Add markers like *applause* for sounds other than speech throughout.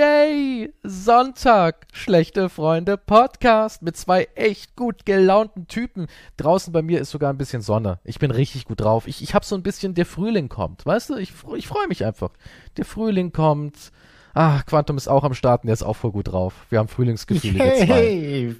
Yay! Sonntag, schlechte Freunde Podcast mit zwei echt gut gelaunten Typen. Draußen bei mir ist sogar ein bisschen Sonne. Ich bin richtig gut drauf. Ich, ich hab so ein bisschen, der Frühling kommt. Weißt du, ich, ich freue mich einfach. Der Frühling kommt. Ah, Quantum ist auch am Start und der ist auch voll gut drauf. Wir haben Frühlingsgefühle. Hey,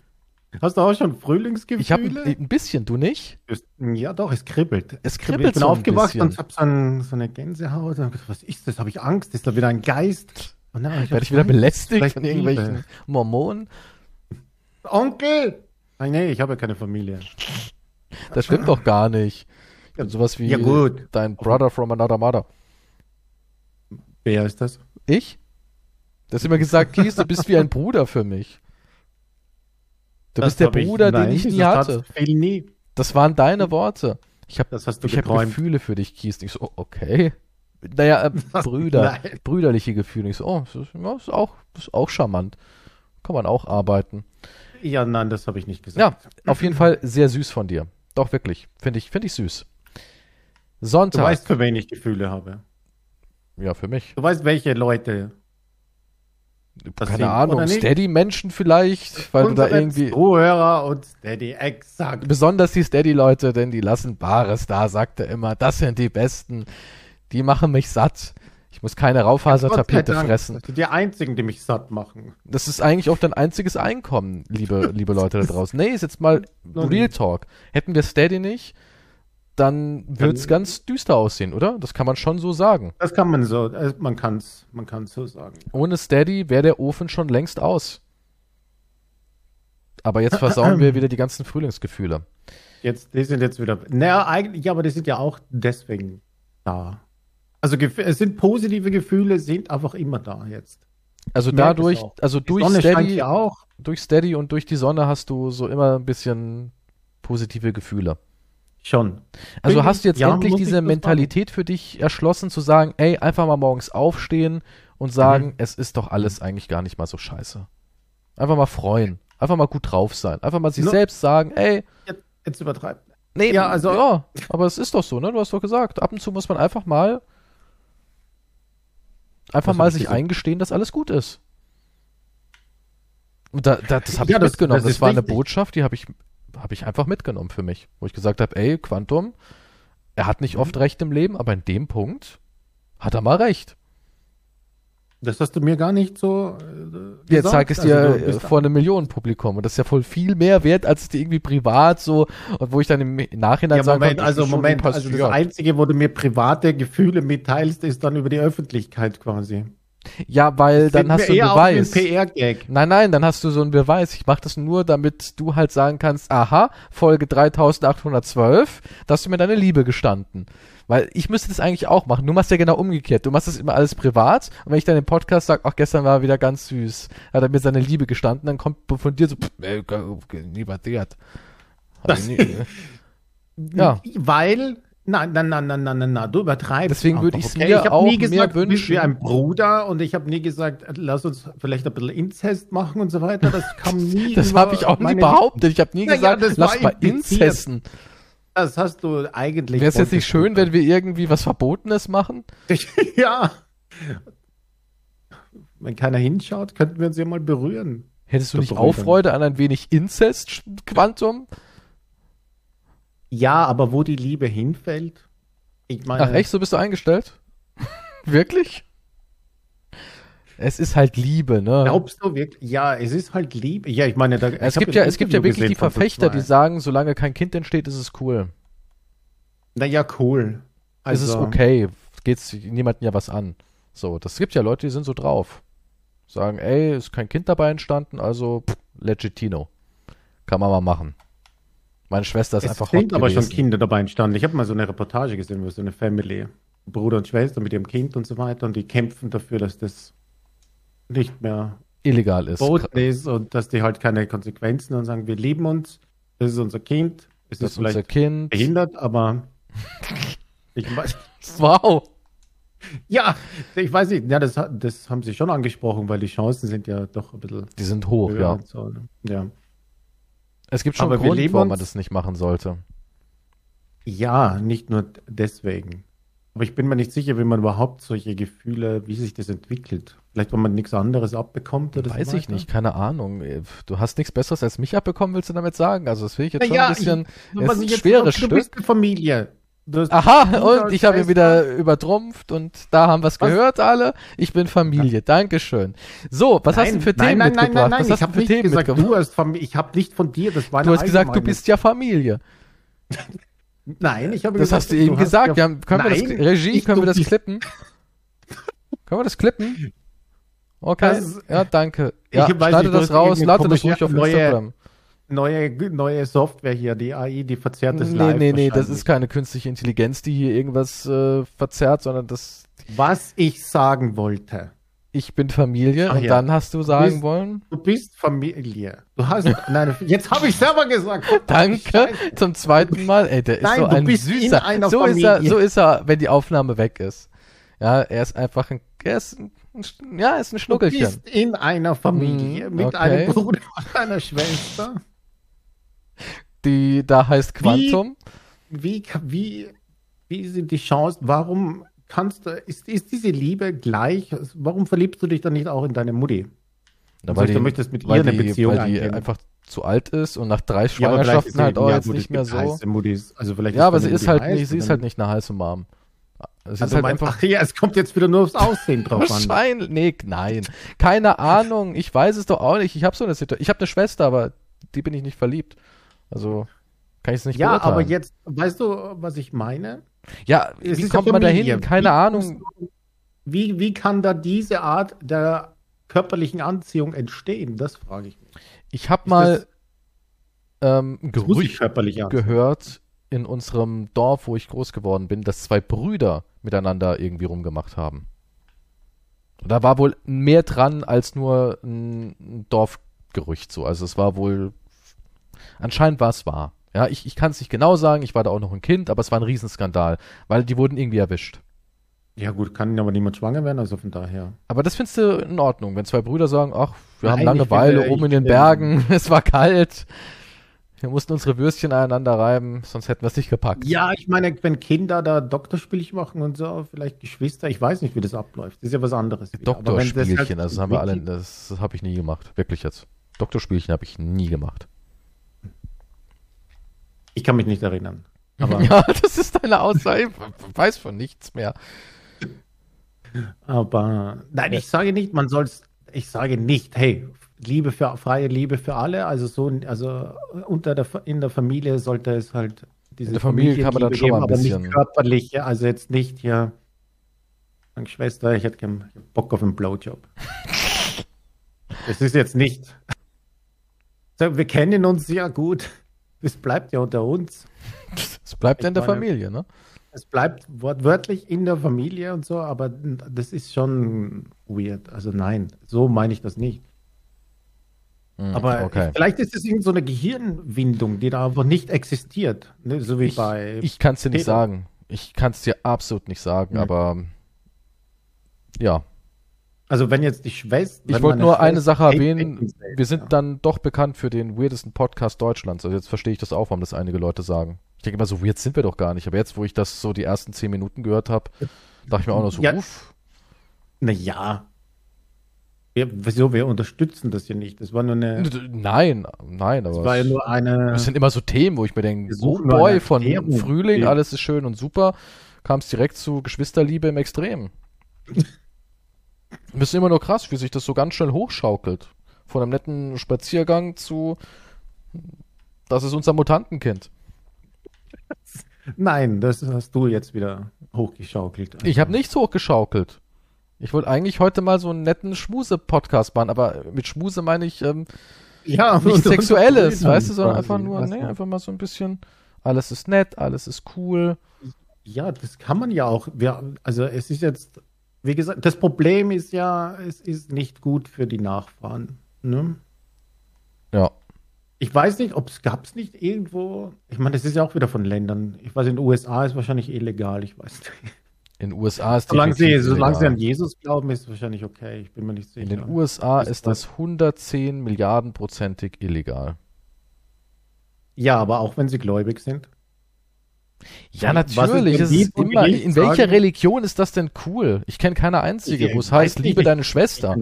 hast du auch schon Frühlingsgefühle? Ich habe ein, ein bisschen, du nicht? Ja, doch, es kribbelt. Es Ich kribbelt bin so aufgewacht bisschen. und hab so, ein, so eine Gänsehaut. Und hab gedacht, was ist das? Habe ich Angst? Ist da wieder ein Geist? Und dann hab Werde ich wieder nein, belästigt von irgendwelchen Liebe. Mormonen? Onkel! Nein, nee, ich habe ja keine Familie. Das stimmt doch gar nicht. Ich bin sowas wie Ja, gut. dein Brother from another mother. Wer ist das? Ich? Du hast immer gesagt, Kies, du bist wie ein Bruder für mich. Du bist der hab ich- Bruder, den nein, ich nie das hatte. Viel nie. Das waren deine Worte. Ich habe Das ich hab. Gefühle für dich, Kies. Ich so, oh, okay. Naja, äh, *laughs* Brüder, Nein. brüderliche Gefühle. Ich so, oh, das ist, ja, ist, auch, ist auch charmant. Kann man auch arbeiten. Ja, nein, das habe ich nicht Ja, gesagt. auf jeden Fall sehr süß von dir. Doch, wirklich. Finde ich, find ich süß. Du Sonntag. weißt, für wen ich Gefühle habe. ja, für mich. Du weißt, welche Leute. Das Keine Ahnung? Steady-Menschen vielleicht, weil du da Unsere irgendwie. Zuhörer und Steady, exakt. Besonders die Steady-Leute, denn die lassen Bares da, sagt er immer. Das sind die Besten. Die machen mich satt. Ich muss keine Raufasertapete fressen. Das sind die einzigen, die mich satt machen. Das ist eigentlich auch dein einziges Einkommen, liebe, *laughs* liebe Leute da draußen. Nee, ist jetzt mal Real. Talk. Hätten wir Steady nicht, dann wird's Dann- ganz düster aussehen, oder? Das kann man schon so sagen. Das kann man so, äh, man kann es man kann's so sagen. Ohne Steady wäre der Ofen schon längst aus. Aber jetzt versauen wir *clears throat* wieder die ganzen Frühlingsgefühle. Jetzt, die sind jetzt wieder. Naja, eigentlich, ja, aber die sind ja auch deswegen da. Also es sind positive Gefühle, sind einfach immer da jetzt. Also dadurch, also durch Steady, durch Steady und durch die Sonne hast du so immer ein bisschen positive Gefühle. Schon. Also Finde hast du jetzt ja, endlich diese Mentalität für dich erschlossen, zu sagen, ey, einfach mal morgens aufstehen und sagen, Mhm. es ist doch alles eigentlich gar nicht mal so scheiße. Einfach mal freuen. Einfach mal gut drauf sein. Einfach mal sich Nur- selbst sagen, ey, Jetzt, jetzt übertreibt. nee, Ja, also- ja, aber es ist doch so, ne? Du hast doch gesagt, ab und zu muss man einfach mal einfach Was mal sich gesagt? eingestehen, dass alles gut ist. Und da, da, das habe Ja, ich das- mitgenommen. das Das, war eine wichtig. Botschaft, die habe ich, hab ich einfach mitgenommen für mich. Wo ich gesagt habe, ey, Quantum, er hat nicht Mhm. oft recht im Leben, aber in dem Punkt hat er mal recht. Das hast du mir gar nicht so. Äh, Jetzt ich es Also, dir äh, vor einem Millionenpublikum. Und das ist ja voll viel mehr wert, als es dir irgendwie privat so, und wo ich dann im Nachhinein Ja, sagen Moment, kann, also Moment, also das. Einzige, wo du mir private Gefühle mitteilst, ist dann über die Öffentlichkeit quasi. Ja, weil dann hast du einen ein Beweis. PR-Gag. Nein, nein, dann hast du so einen Beweis. Ich mache das nur, damit du halt sagen kannst, aha, Folge 3812, da hast du mir deine Liebe gestanden. Weil ich müsste das eigentlich auch machen. Du machst ja genau umgekehrt. Du machst das immer alles privat. Und wenn ich dann im Podcast sage, ach, gestern war er wieder ganz süß, hat er mir seine Liebe gestanden, dann kommt von dir so, pff, ey, nie passiert. Ich nie- *laughs* Ja. Weil, nein, nein, nein, nein, nein, nein, nein, du übertreibst. Deswegen einfach, würde ich's mir Ich auch nie mehr gesagt, bist wünschen. wie ein Bruder und ich habe nie gesagt, lass uns vielleicht ein bisschen Inzest machen und so weiter. Das kam *laughs* nie. Das habe ich auch nie behauptet. Ich habe nie Ja, ja, gesagt, das lass mal. Inzesten. Das hast du eigentlich. Wäre es jetzt nicht schön, wenn wir irgendwie was Verbotenes machen? *laughs* ja. Wenn keiner hinschaut, könnten wir uns ja mal berühren. Hättest du nicht berührt auch dann. Freude an ein wenig Inzest, Quantum? Ja, aber wo die Liebe hinfällt. Ich meine, Ach echt, so bist du eingestellt? *laughs* Wirklich? Es ist halt Liebe, ne? glaubst du wirklich? Ja, es ist halt Liebe. Ja, ich meine, da, es gibt ja, es gibt ja wirklich die Verfechter, die sagen, solange kein Kind entsteht, ist es cool. Naja, cool. es ist Also, okay. Geht's niemandem ja was an. So, das gibt ja Leute, die sind so drauf. Sagen, ey, ist kein Kind dabei entstanden, also pff, legitino. Kann man mal machen. Meine Schwester ist Es einfach sind hot aber gewesen. schon Kinder dabei entstanden. Ich habe mal so eine Reportage gesehen, wo so eine Family, Bruder und Schwester mit ihrem Kind und so weiter, und die kämpfen dafür, dass das nicht mehr illegal ist. ist und dass die halt keine Konsequenzen und sagen, wir lieben uns, das ist unser Kind, es Das ist ist unser vielleicht Kind. behindert, aber *laughs* ich weiß, Wow. ja, ich weiß nicht, ja, das, das haben sie schon angesprochen, weil die Chancen sind ja doch ein bisschen Die sind hoch, ja. so. ne? Ja. Es gibt schon Aber einen Grund, warum man das nicht machen sollte. ja, nicht nur deswegen. Aber ich bin mir nicht sicher, wie man überhaupt solche Gefühle, wie sich das entwickelt. Vielleicht, wenn man nichts anderes abbekommt oder Weiß so ich nicht, keine Ahnung. Du hast nichts Besseres als mich abbekommen, willst du damit sagen? Also das will ich jetzt schon Naja, ein bisschen. ich- es was ist ich ein jetzt- schweres du Stück. bist eine Familie. Du hast Aha, und ich habe ihn wieder übertrumpft und da haben wir es Was? gehört alle. Ich bin Familie, Dankeschön. So, was hast du für nein, Themen nein, nein, mitgebracht? Nein, nein, was ich hast du habe für nicht Themen gesagt, mitgebracht? du hast Familie. Ich habe nicht von dir, das war Du hast gesagt, du bist ja Familie. *laughs* Nein, ich habe Das gesagt, hast du eben hast gesagt. ja- haben, können wir Nein, das, Regie, können wir das klippen? können wir das klippen? *laughs* Okay, Das- ja, danke. Ich Ja, schneide das raus, lade das ruhig auf Instagram. Neue, neue Software hier, die AI, die verzerrt das Nee, live nee, nee, das ist keine künstliche Intelligenz, die hier irgendwas äh, verzerrt, sondern das, Was ich sagen wollte. ich bin Familie Ach und ja. dann hast du sagen bist- wollen, Du bist Familie. Du hast, nein, jetzt habe ich selber gesagt. *laughs* danke, zum zweiten Mal, ey, der ist Nein, so du ein süßer, so ist er, so ist er, wenn die Aufnahme weg ist. Ja, er ist einfach ein, er ist ein, ja, er ist ein Du Schnuckelchen. bist in einer Familie mit okay. einem Bruder und einer Schwester. Die da heißt Quantum. Wie, ka- wie, wie sind die Chancen? Warum kannst du, ist, ist diese Liebe gleich? Warum verliebst du dich dann nicht auch in deine Mutti? Na, Also du möchtest mit ihr weil eine die, Beziehung weil die eingehen. einfach zu alt ist und nach drei Schwangerschaften halt sie- auch ja, jetzt gut, nicht mehr so. heiße Muttis. Also vielleicht Ja, aber sie ist halt nicht, sie ist halt nicht eine heiße Mom. Es Also halt mein, einfach ach *laughs* ja, es kommt jetzt wieder nur aufs Aussehen drauf an. Wahrscheinlich. Nee, nein. Keine Ahnung. Ich weiß es doch auch nicht. Ich habe so eine Situation. Ich habe eine Schwester, aber die bin ich nicht verliebt. Also kann ich es nicht Ja, beurteilen. aber jetzt, weißt du, was ich meine? Ja, Es wie kommt man dahin? Keine Wie Ahnung. du- Wie, wie kann da diese Art der körperlichen Anziehung entstehen? Das frage ich mich. Ich habe mal ähm, Gerücht gehört in unserem Dorf, wo ich groß geworden bin, dass zwei Brüder miteinander irgendwie rumgemacht haben. Da war wohl mehr dran als nur ein ein Dorfgerücht so. Also es war wohl, anscheinend war es wahr. Ja, ich, ich kann es nicht genau sagen, ich war da auch noch ein Kind, aber es war ein Riesenskandal, weil die wurden irgendwie erwischt. Ja gut, kann aber niemand schwanger werden, also von daher. Aber das findest du in Ordnung, wenn zwei Brüder sagen, ach, wir haben Nein, ich Langeweile oben in den Bergen, *laughs* es war kalt, wir mussten unsere Würstchen aneinander reiben, sonst hätten wir es nicht gepackt. Ja, ich meine, wenn Kinder da Doktorspielchen machen und so, vielleicht Geschwister, ich weiß nicht, wie das abläuft. Das ist ja was anderes. wieder. Aber wenn das halt Doktorspielchen, das haben wir alle, das, das habe ich nie gemacht, wirklich jetzt. Doktorspielchen habe ich nie gemacht. Ich kann mich nicht erinnern. Aber, *laughs* ja, das ist deine Aussage, ich weiß von nichts mehr. aber nein, ich sage nicht, man soll es, ich sage nicht, hey, Liebe für freie Liebe für alle, also so, also unter der in der Familie sollte es halt diese In der Familie kann man dann schon mal ein aber bisschen- nicht körperliche, also jetzt nicht hier, meine Schwester, ich hätte Bock auf einen Blowjob. *laughs* Das ist jetzt nicht. So, wir kennen uns ja gut. Das bleibt ja unter uns. Es bleibt Ich in der meine- Familie, ne? Es bleibt wortwörtlich in der Familie und so, aber das ist schon weird. Also nein, so meine ich das nicht. Hm, Aber okay. vielleicht ist es irgend so eine Gehirnwindung, die da einfach nicht existiert. Ne? So wie Ich, bei. ich kann es dir nicht Peter. sagen. Ich kann es dir absolut nicht sagen, Mhm. aber ja. Also wenn jetzt die Schwester. Ich wollte nur eine Sache erwähnen. Wir sind ja. dann doch bekannt für den weirdesten Podcast Deutschlands. Also jetzt verstehe ich das auch, warum das einige Leute sagen. Ich denke immer, so weird sind wir doch gar nicht. Aber jetzt, wo ich das so die ersten zehn Minuten gehört habe, dachte ich mir auch noch so, Ja. uff. Naja. Wir, wieso? Wir unterstützen das ja nicht. Das war nur eine. Nein, nein, Das aber war ja nur eine. es sind immer so Themen, wo ich mir denke, Wir oh boy, von. Frühling, alles ist schön und super, kam es direkt zu Geschwisterliebe im Extrem. *laughs* Das ist immer nur krass, wie sich das so ganz schnell hochschaukelt. Von einem netten Spaziergang zu, das ist unser Mutantenkind. Nein, das hast du jetzt wieder hochgeschaukelt. Ich habe nichts hochgeschaukelt. Ich wollte eigentlich heute mal so einen netten Schmuse-Podcast machen, aber mit Schmuse meine ich ähm, ja, und- und- Sexuelles, und- *laughs* weißt du, sondern quasi. einfach nur, nee, einfach mal so ein bisschen, alles ist nett, alles ist cool. Ja, das kann man ja auch. Wir, also es ist jetzt, wie gesagt, das Problem ist ja, es ist nicht gut für die Nachfahren. Ne? Ja. Ich weiß nicht, ob es gab es nicht irgendwo. Ich meine, das ist ja auch wieder von Ländern. Ich weiß, in den USA ist wahrscheinlich illegal. Ich weiß nicht. In den USA ist Solange sie, solange sie an Jesus glauben, ist es wahrscheinlich okay. Ich bin mir nicht sicher. In den USA Ist das 110 Milliarden prozentig illegal. Ja, aber auch wenn sie gläubig sind. Ja, natürlich. ist immer, in welcher sagen? Religion ist das denn cool? Ich kenne keine einzige, Ich wo es heißt, liebe ich- deine Schwester.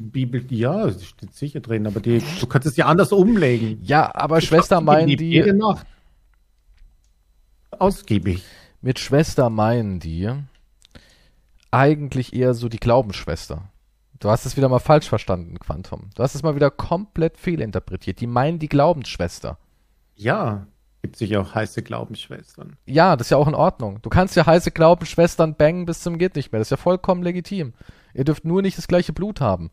Bibel, ja, steht sicher drin, aber die, du kannst es ja anders umlegen. Ja, aber Schwester meinen Jede die, Nacht. Ausgiebig. mit Schwester meinen die eigentlich eher so die Glaubensschwester. Du hast es wieder mal falsch verstanden, Quantum. Du hast es mal wieder komplett fehlinterpretiert. Die meinen die Glaubensschwester. Ja, gibt sicher auch heiße Glaubensschwestern. Ja, das ist ja auch in Ordnung. Du kannst ja heiße Glaubensschwestern bangen bis zum geht nicht mehr. Das ist ja vollkommen legitim. Ihr dürft nur nicht das gleiche Blut haben.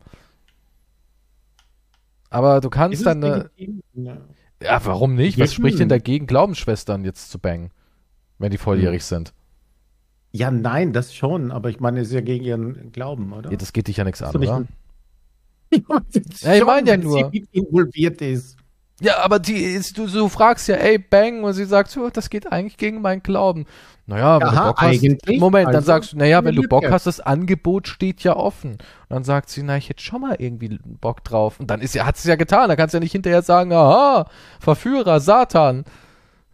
Aber du Ist kannst es dann? Ja. Ja, warum nicht? Ja, Was spricht denn hm. dagegen, Glaubensschwestern jetzt zu bangen, wenn die volljährig sind? ja, nein, das schon, aber ich meine, es ist ja gegen ihren Glauben, oder? Ja, das geht dich ja nichts an, du nicht oder? *laughs* ja, ich meine ja nur. Sie mit involviert ist. Ja, aber die ist, du, du fragst ja, ey, bang, und sie sagt, so, das geht eigentlich gegen meinen Glauben. Naja, wenn Aha, du Bock hast. Moment, dann Also, sagst du, naja, wenn du. Bock hast, das Angebot steht ja offen. Und dann sagt sie, na, ich hätte schon mal irgendwie Bock drauf. Und dann ist ja, hat sie ja getan. Da kannst du ja nicht hinterher sagen, aha, Verführer, Satan.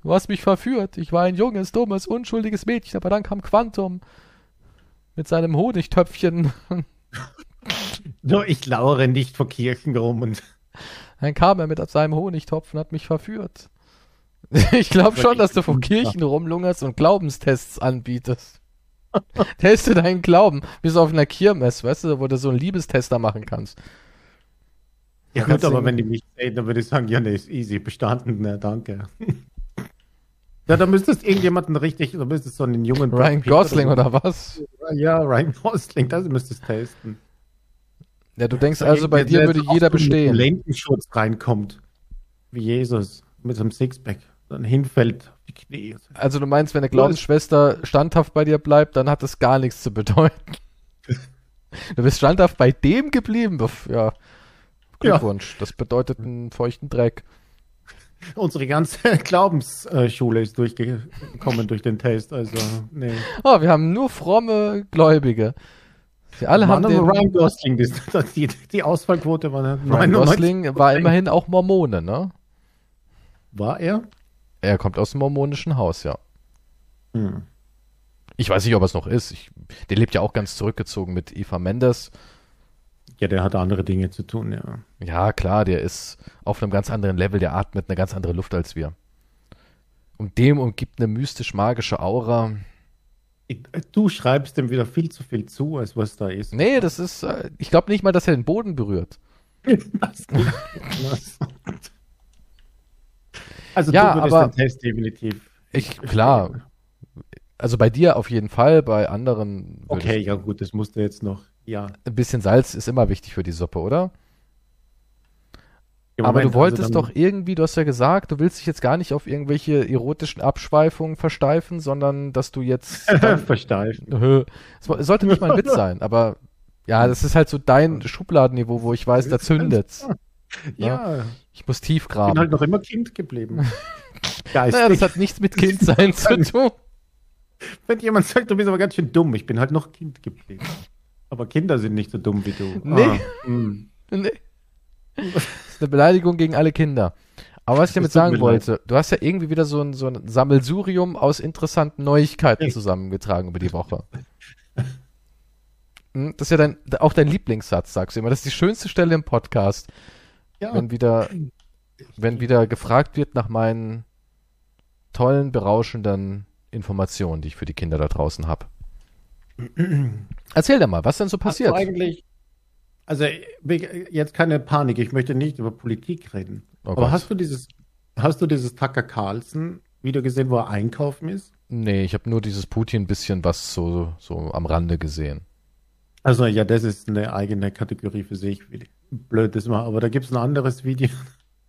Du hast mich verführt. Ich war ein junges, dummes, unschuldiges Mädchen, aber dann kam Quantum mit seinem Honigtöpfchen. *laughs* Nur ich lauere nicht vor Kirchen rum und Dann kam er mit seinem Honigtopf und hat mich verführt. *laughs* Ich glaube schon, dass du vor Kirchen rumlungerst und Glaubenstests anbietest. *laughs* Teste deinen Glauben, so auf einer Kirmes, weißt du, wo du so einen Liebestester machen kannst. Ja gut, aber wenn die mich sehen, dann würde ich sagen, ja, nee, ist easy, bestanden, na, danke. *laughs* ja, da müsstest irgendjemanden richtig, da müsstest so einen jungen Ryan Gosling so. oder was? Ja, Ryan Gosling, das müsstest du testen. Ja, du denkst also, bei dir würde jeder so mit bestehen. Lendenschutz reinkommt, wie Jesus, mit so einem Sixpack, dann hinfällt auf die Knie. Also du meinst, wenn eine Glaubensschwester standhaft bei dir bleibt, dann hat das gar nichts zu bedeuten. *laughs* Du bist standhaft bei dem geblieben. Ja, Glückwunsch. Das bedeutet einen feuchten Dreck. Unsere ganze *laughs* Glaubensschule ist durchgekommen durch den Test, also, nee. Oh, wir haben nur fromme Gläubige. Sie alle haben Waren den, Ryan Gosling, die, *laughs* die, Ausfallquote war Ryan Gosling war immerhin auch Mormone, ne? War er? Er kommt aus dem mormonischen Haus, ja. Hm. Ich weiß nicht, ob er es noch ist. Ich, der lebt ja auch ganz zurückgezogen mit Eva Mendes. Ja, der hat andere Dinge zu tun, ja. Ja, klar, der ist auf einem ganz anderen Level, der atmet eine ganz andere Luft als wir. Und dem umgibt eine mystisch-magische Aura. Du schreibst dem wieder viel zu viel zu, als was da ist. Nee, das ist, äh, ich glaube nicht mal, dass er den Boden berührt. Also Ja, du aber- den Test definitiv. Ich, klar. Also bei dir auf jeden Fall, bei anderen Okay, ja gut, das musst du jetzt noch. Ja. ein bisschen Salz ist immer wichtig für die Suppe, oder? Im Aber Moment, du wolltest also doch irgendwie, du hast ja gesagt, du willst dich jetzt gar nicht auf irgendwelche erotischen Abschweifungen versteifen, sondern dass du jetzt. *laughs* versteifen. Es sollte nicht mal ein Witz *laughs* sein, aber ja, das ist halt so dein Schubladenniveau, wo ich weiß, da zündet's. Ja, Ich muss tief ich bin graben. halt noch immer Kind geblieben. Geistig. *laughs* Naja, das hat nichts mit Kindsein zu tun. Wenn jemand sagt, du bist aber ganz schön dumm, ich bin halt noch Kind geblieben. Aber Kinder sind nicht so dumm wie du. Nee. Ah, hm. Nee. Das ist eine Beleidigung gegen alle Kinder. Aber was ich damit sagen wollte, du hast ja irgendwie wieder so ein, so ein Sammelsurium aus interessanten Neuigkeiten zusammengetragen über die Woche. Hm, Das ist ja dein, auch dein Lieblingssatz, sagst du immer. Das ist die schönste Stelle im Podcast, Ja, wenn wieder, wenn wieder gefragt wird nach meinen tollen, berauschenden Informationen, die ich für die Kinder da draußen habe. Erzähl dir mal, was denn so Hast passiert? du eigentlich, also jetzt keine Panik, ich möchte nicht über Politik reden. Oh aber Gott. hast du dieses, hast du dieses Tucker Carlson Video gesehen, wo er einkaufen ist? Nee, ich habe nur dieses Putin bisschen was so, so am Rande gesehen. Also ja, das ist eine eigene Kategorie für sich, wie blöd das war. Aber da gibt es ein anderes Video,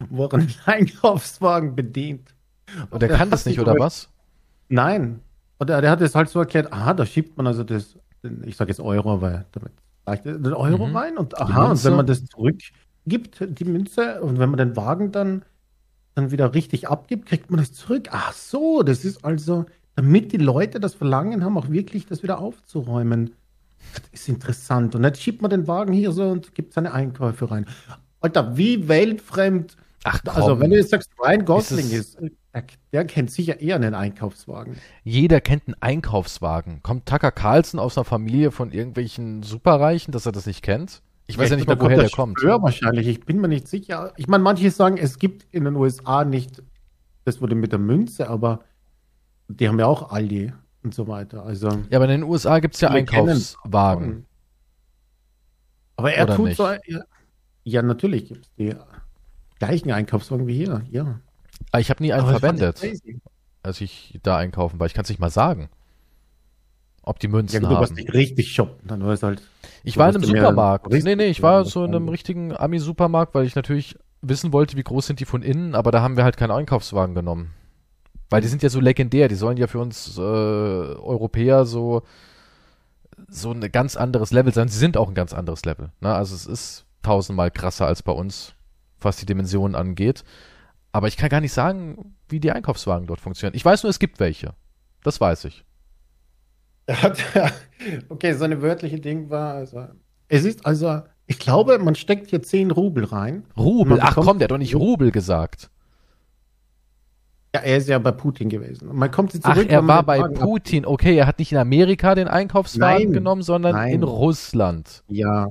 wo er einen *laughs* Einkaufswagen bedient. Und der der kann das nicht, oder was? Nein. Und er, der hat es halt so erklärt, aha, da schiebt man also das, ich sage jetzt Euro, weil damit den Euro Mhm. rein und aha, und wenn man das zurückgibt, die Münze, und wenn man den Wagen dann, dann wieder richtig abgibt, kriegt man das zurück. Ach so, das ist also, damit die Leute das Verlangen haben, auch wirklich das wieder aufzuräumen. Das ist interessant. Und jetzt schiebt man den Wagen hier so und gibt seine Einkäufe rein. Alter, wie weltfremd. Ach komm. Also, wenn du jetzt sagst, Ryan Gosling Ist ist, der, kennt sicher eher einen Einkaufswagen. Jeder kennt einen Einkaufswagen. Kommt Tucker Carlson aus einer Familie von irgendwelchen Superreichen, dass er das nicht kennt? Ich weiß ja nicht mal, woher der kommt. Ja, wahrscheinlich. Ich bin mir nicht sicher. Ich meine, manche sagen, es gibt in den USA nicht, das wurde mit der Münze, aber die haben ja auch Aldi und so weiter. Also, Ja, aber in den USA gibt's ja Wir kennen- Einkaufswagen. aber er Oder tut nicht? so. Ja, ja natürlich gibt es die gleichen Einkaufswagen wie hier. Ja. Ah, ich habe nie einen Aber ich verwendet, crazy. als ich da einkaufen war. Ich kann es nicht mal sagen, ob die Ja, Münzen gut, du warst haben. nicht richtig shoppen, dann war es halt. Ich war in einem Supermarkt. Nee, nee, ich war so in einem haben. richtigen Ami-Supermarkt, weil ich natürlich wissen wollte, wie groß sind die von innen, aber da haben wir halt keinen Einkaufswagen genommen. Weil die sind ja so legendär, die sollen ja für uns äh, Europäer so so ein ganz anderes Level sein. Sie sind auch ein ganz anderes Level. Ne? Also es ist tausendmal krasser als bei uns, was die Dimensionen angeht. Aber ich kann gar nicht sagen, wie die Einkaufswagen dort funktionieren. Ich weiß nur, es gibt welche. Das weiß ich. Er hat, *laughs* okay, seine wörtliche Ding war, also, es ist also, ich glaube, man steckt hier 10 Rubel rein. Rubel, ach komm, der hat doch nicht Rubel gesagt. Ja, er ist ja bei Putin gewesen. Man kommt jetzt Ach, zurück, er war bei Wagen Putin. Okay, er hat nicht in Amerika den Einkaufswagen Nein, genommen, sondern nein. in Russland. Ja.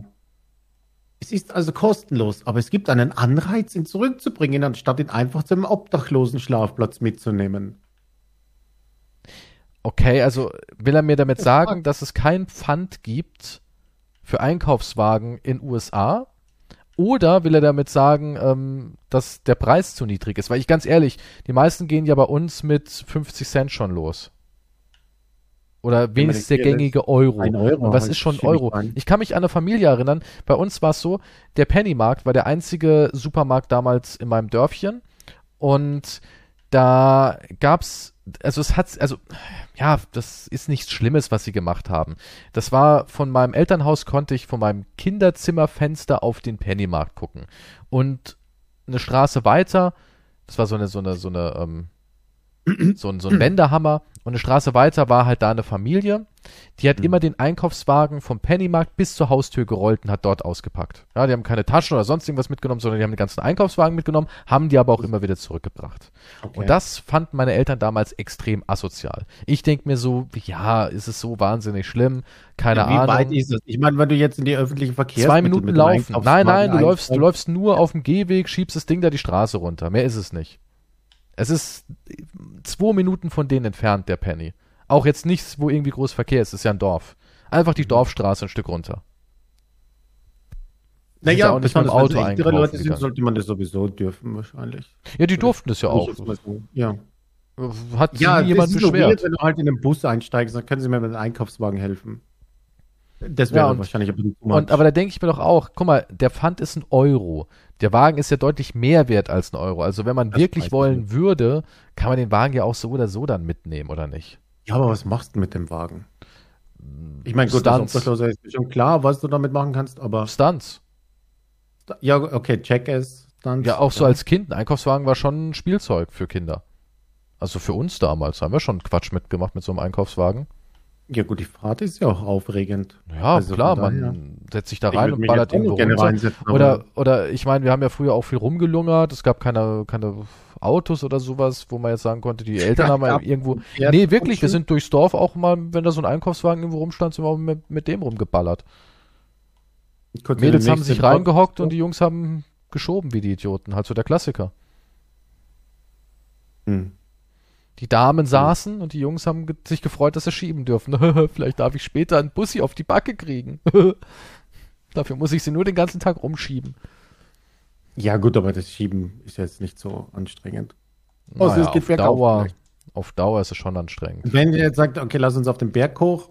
Es ist also kostenlos, aber es gibt einen Anreiz, ihn zurückzubringen, anstatt ihn einfach zum obdachlosen Schlafplatz mitzunehmen. Okay, also will er mir damit Das sagen, dass es kein Pfand gibt für Einkaufswagen in USA? Oder will er damit sagen, ähm, dass der Preis zu niedrig ist? Weil ich ganz ehrlich, die meisten gehen ja bei uns mit 50 Cent schon los. Oder wenigstens der gängige Euro. ein Euro Und was ist schon ich Euro? Ich kann mich an eine Familie erinnern. Bei uns war es so, der Pennymarkt war der einzige Supermarkt damals in meinem Dörfchen. Und da gab's, also es hat, also ja, das ist nichts Schlimmes, was sie gemacht haben. Das war von meinem Elternhaus konnte ich von meinem Kinderzimmerfenster auf den Pennymarkt gucken. Und eine Straße weiter, das war so eine, so eine, so eine, ähm, so ein, so ein *clears throat* Wendehammer. Und eine Straße weiter war halt da eine Familie, die hat immer den Einkaufswagen vom Pennymarkt bis zur Haustür gerollt und hat dort ausgepackt. Ja, die haben keine Taschen oder sonst irgendwas mitgenommen, sondern die haben den ganzen Einkaufswagen mitgenommen, haben die aber auch immer wieder zurückgebracht. Okay. Und das fanden meine Eltern damals extrem asozial. Ich denke mir so, ja, ist es so wahnsinnig schlimm? Keine Wie Ahnung. weit ist es? Ich meine, wenn du jetzt in die öffentlichen Verkehrsmittel Zwei Minuten laufen. Nein, nein, du läufst, du läufst nur auf dem Gehweg, schiebst das Ding da die Straße runter. Mehr ist es nicht. Es ist zwei Minuten von denen entfernt, der Penny. Auch jetzt nichts, wo irgendwie groß Verkehr ist. Es ist ja ein Dorf. Einfach Mhm. die Dorfstraße ein Stück runter. Naja, ja auch nicht mit wenn Auto ältere Leute sind, sollte man das sowieso dürfen, wahrscheinlich. Ja, die durften das ja auch. Ja. Hat Ja, jemand das beschwert. weird, wenn du halt in den Bus einsteigst, dann können sie mir mit dem Einkaufswagen helfen. Das Ja, wäre und- wahrscheinlich ein bisschen. Und, aber da denke ich mir doch auch, guck mal, der Pfand ist ein Euro. Der Wagen ist ja deutlich mehr wert als ein Euro. Also wenn man Das wirklich ich wollen würde, kann man den Wagen ja auch so oder so dann mitnehmen, oder nicht? ja, aber was machst du mit dem Wagen? Ich meine, gut, das Stunts. Ist schon klar, was du damit machen kannst, aber Stunts. ja, okay, check es. Dann, Ja, auch so als Kind. Ein Einkaufswagen war schon ein Spielzeug für Kinder. Also für uns damals haben wir schon Quatsch mitgemacht mit so einem Einkaufswagen. Ja, gut, die Fahrt ist ja auch aufregend. Ja, Also klar, man setzt sich da rein und ballert irgendwo runter. aber- Oder, oder ich meine, wir haben ja früher auch viel rumgelungert. Es gab keine, keine Autos oder sowas, wo man jetzt sagen konnte, die Eltern *laughs* haben ja irgendwo. Nee, wirklich, wir sind durchs Dorf auch mal, wenn da so ein Einkaufswagen irgendwo rumstand, sind wir auch mit, mit dem rumgeballert. Mädels haben sich reingehockt und die Jungs haben geschoben wie die Idioten. Halt so der Klassiker. Hm. Die Damen saßen und die Jungs haben ge sich gefreut, dass sie schieben dürfen. *laughs* Vielleicht darf ich später einen Bussi auf die Backe kriegen. *laughs* Dafür muss ich sie nur den ganzen Tag rumschieben. Ja, gut, aber das Schieben ist jetzt nicht so anstrengend. Naja, es geht auf, bergauf Dauer, vielleicht. auf Dauer ist es schon anstrengend. Wenn ihr jetzt sagt, okay, lass uns auf den Berg hoch,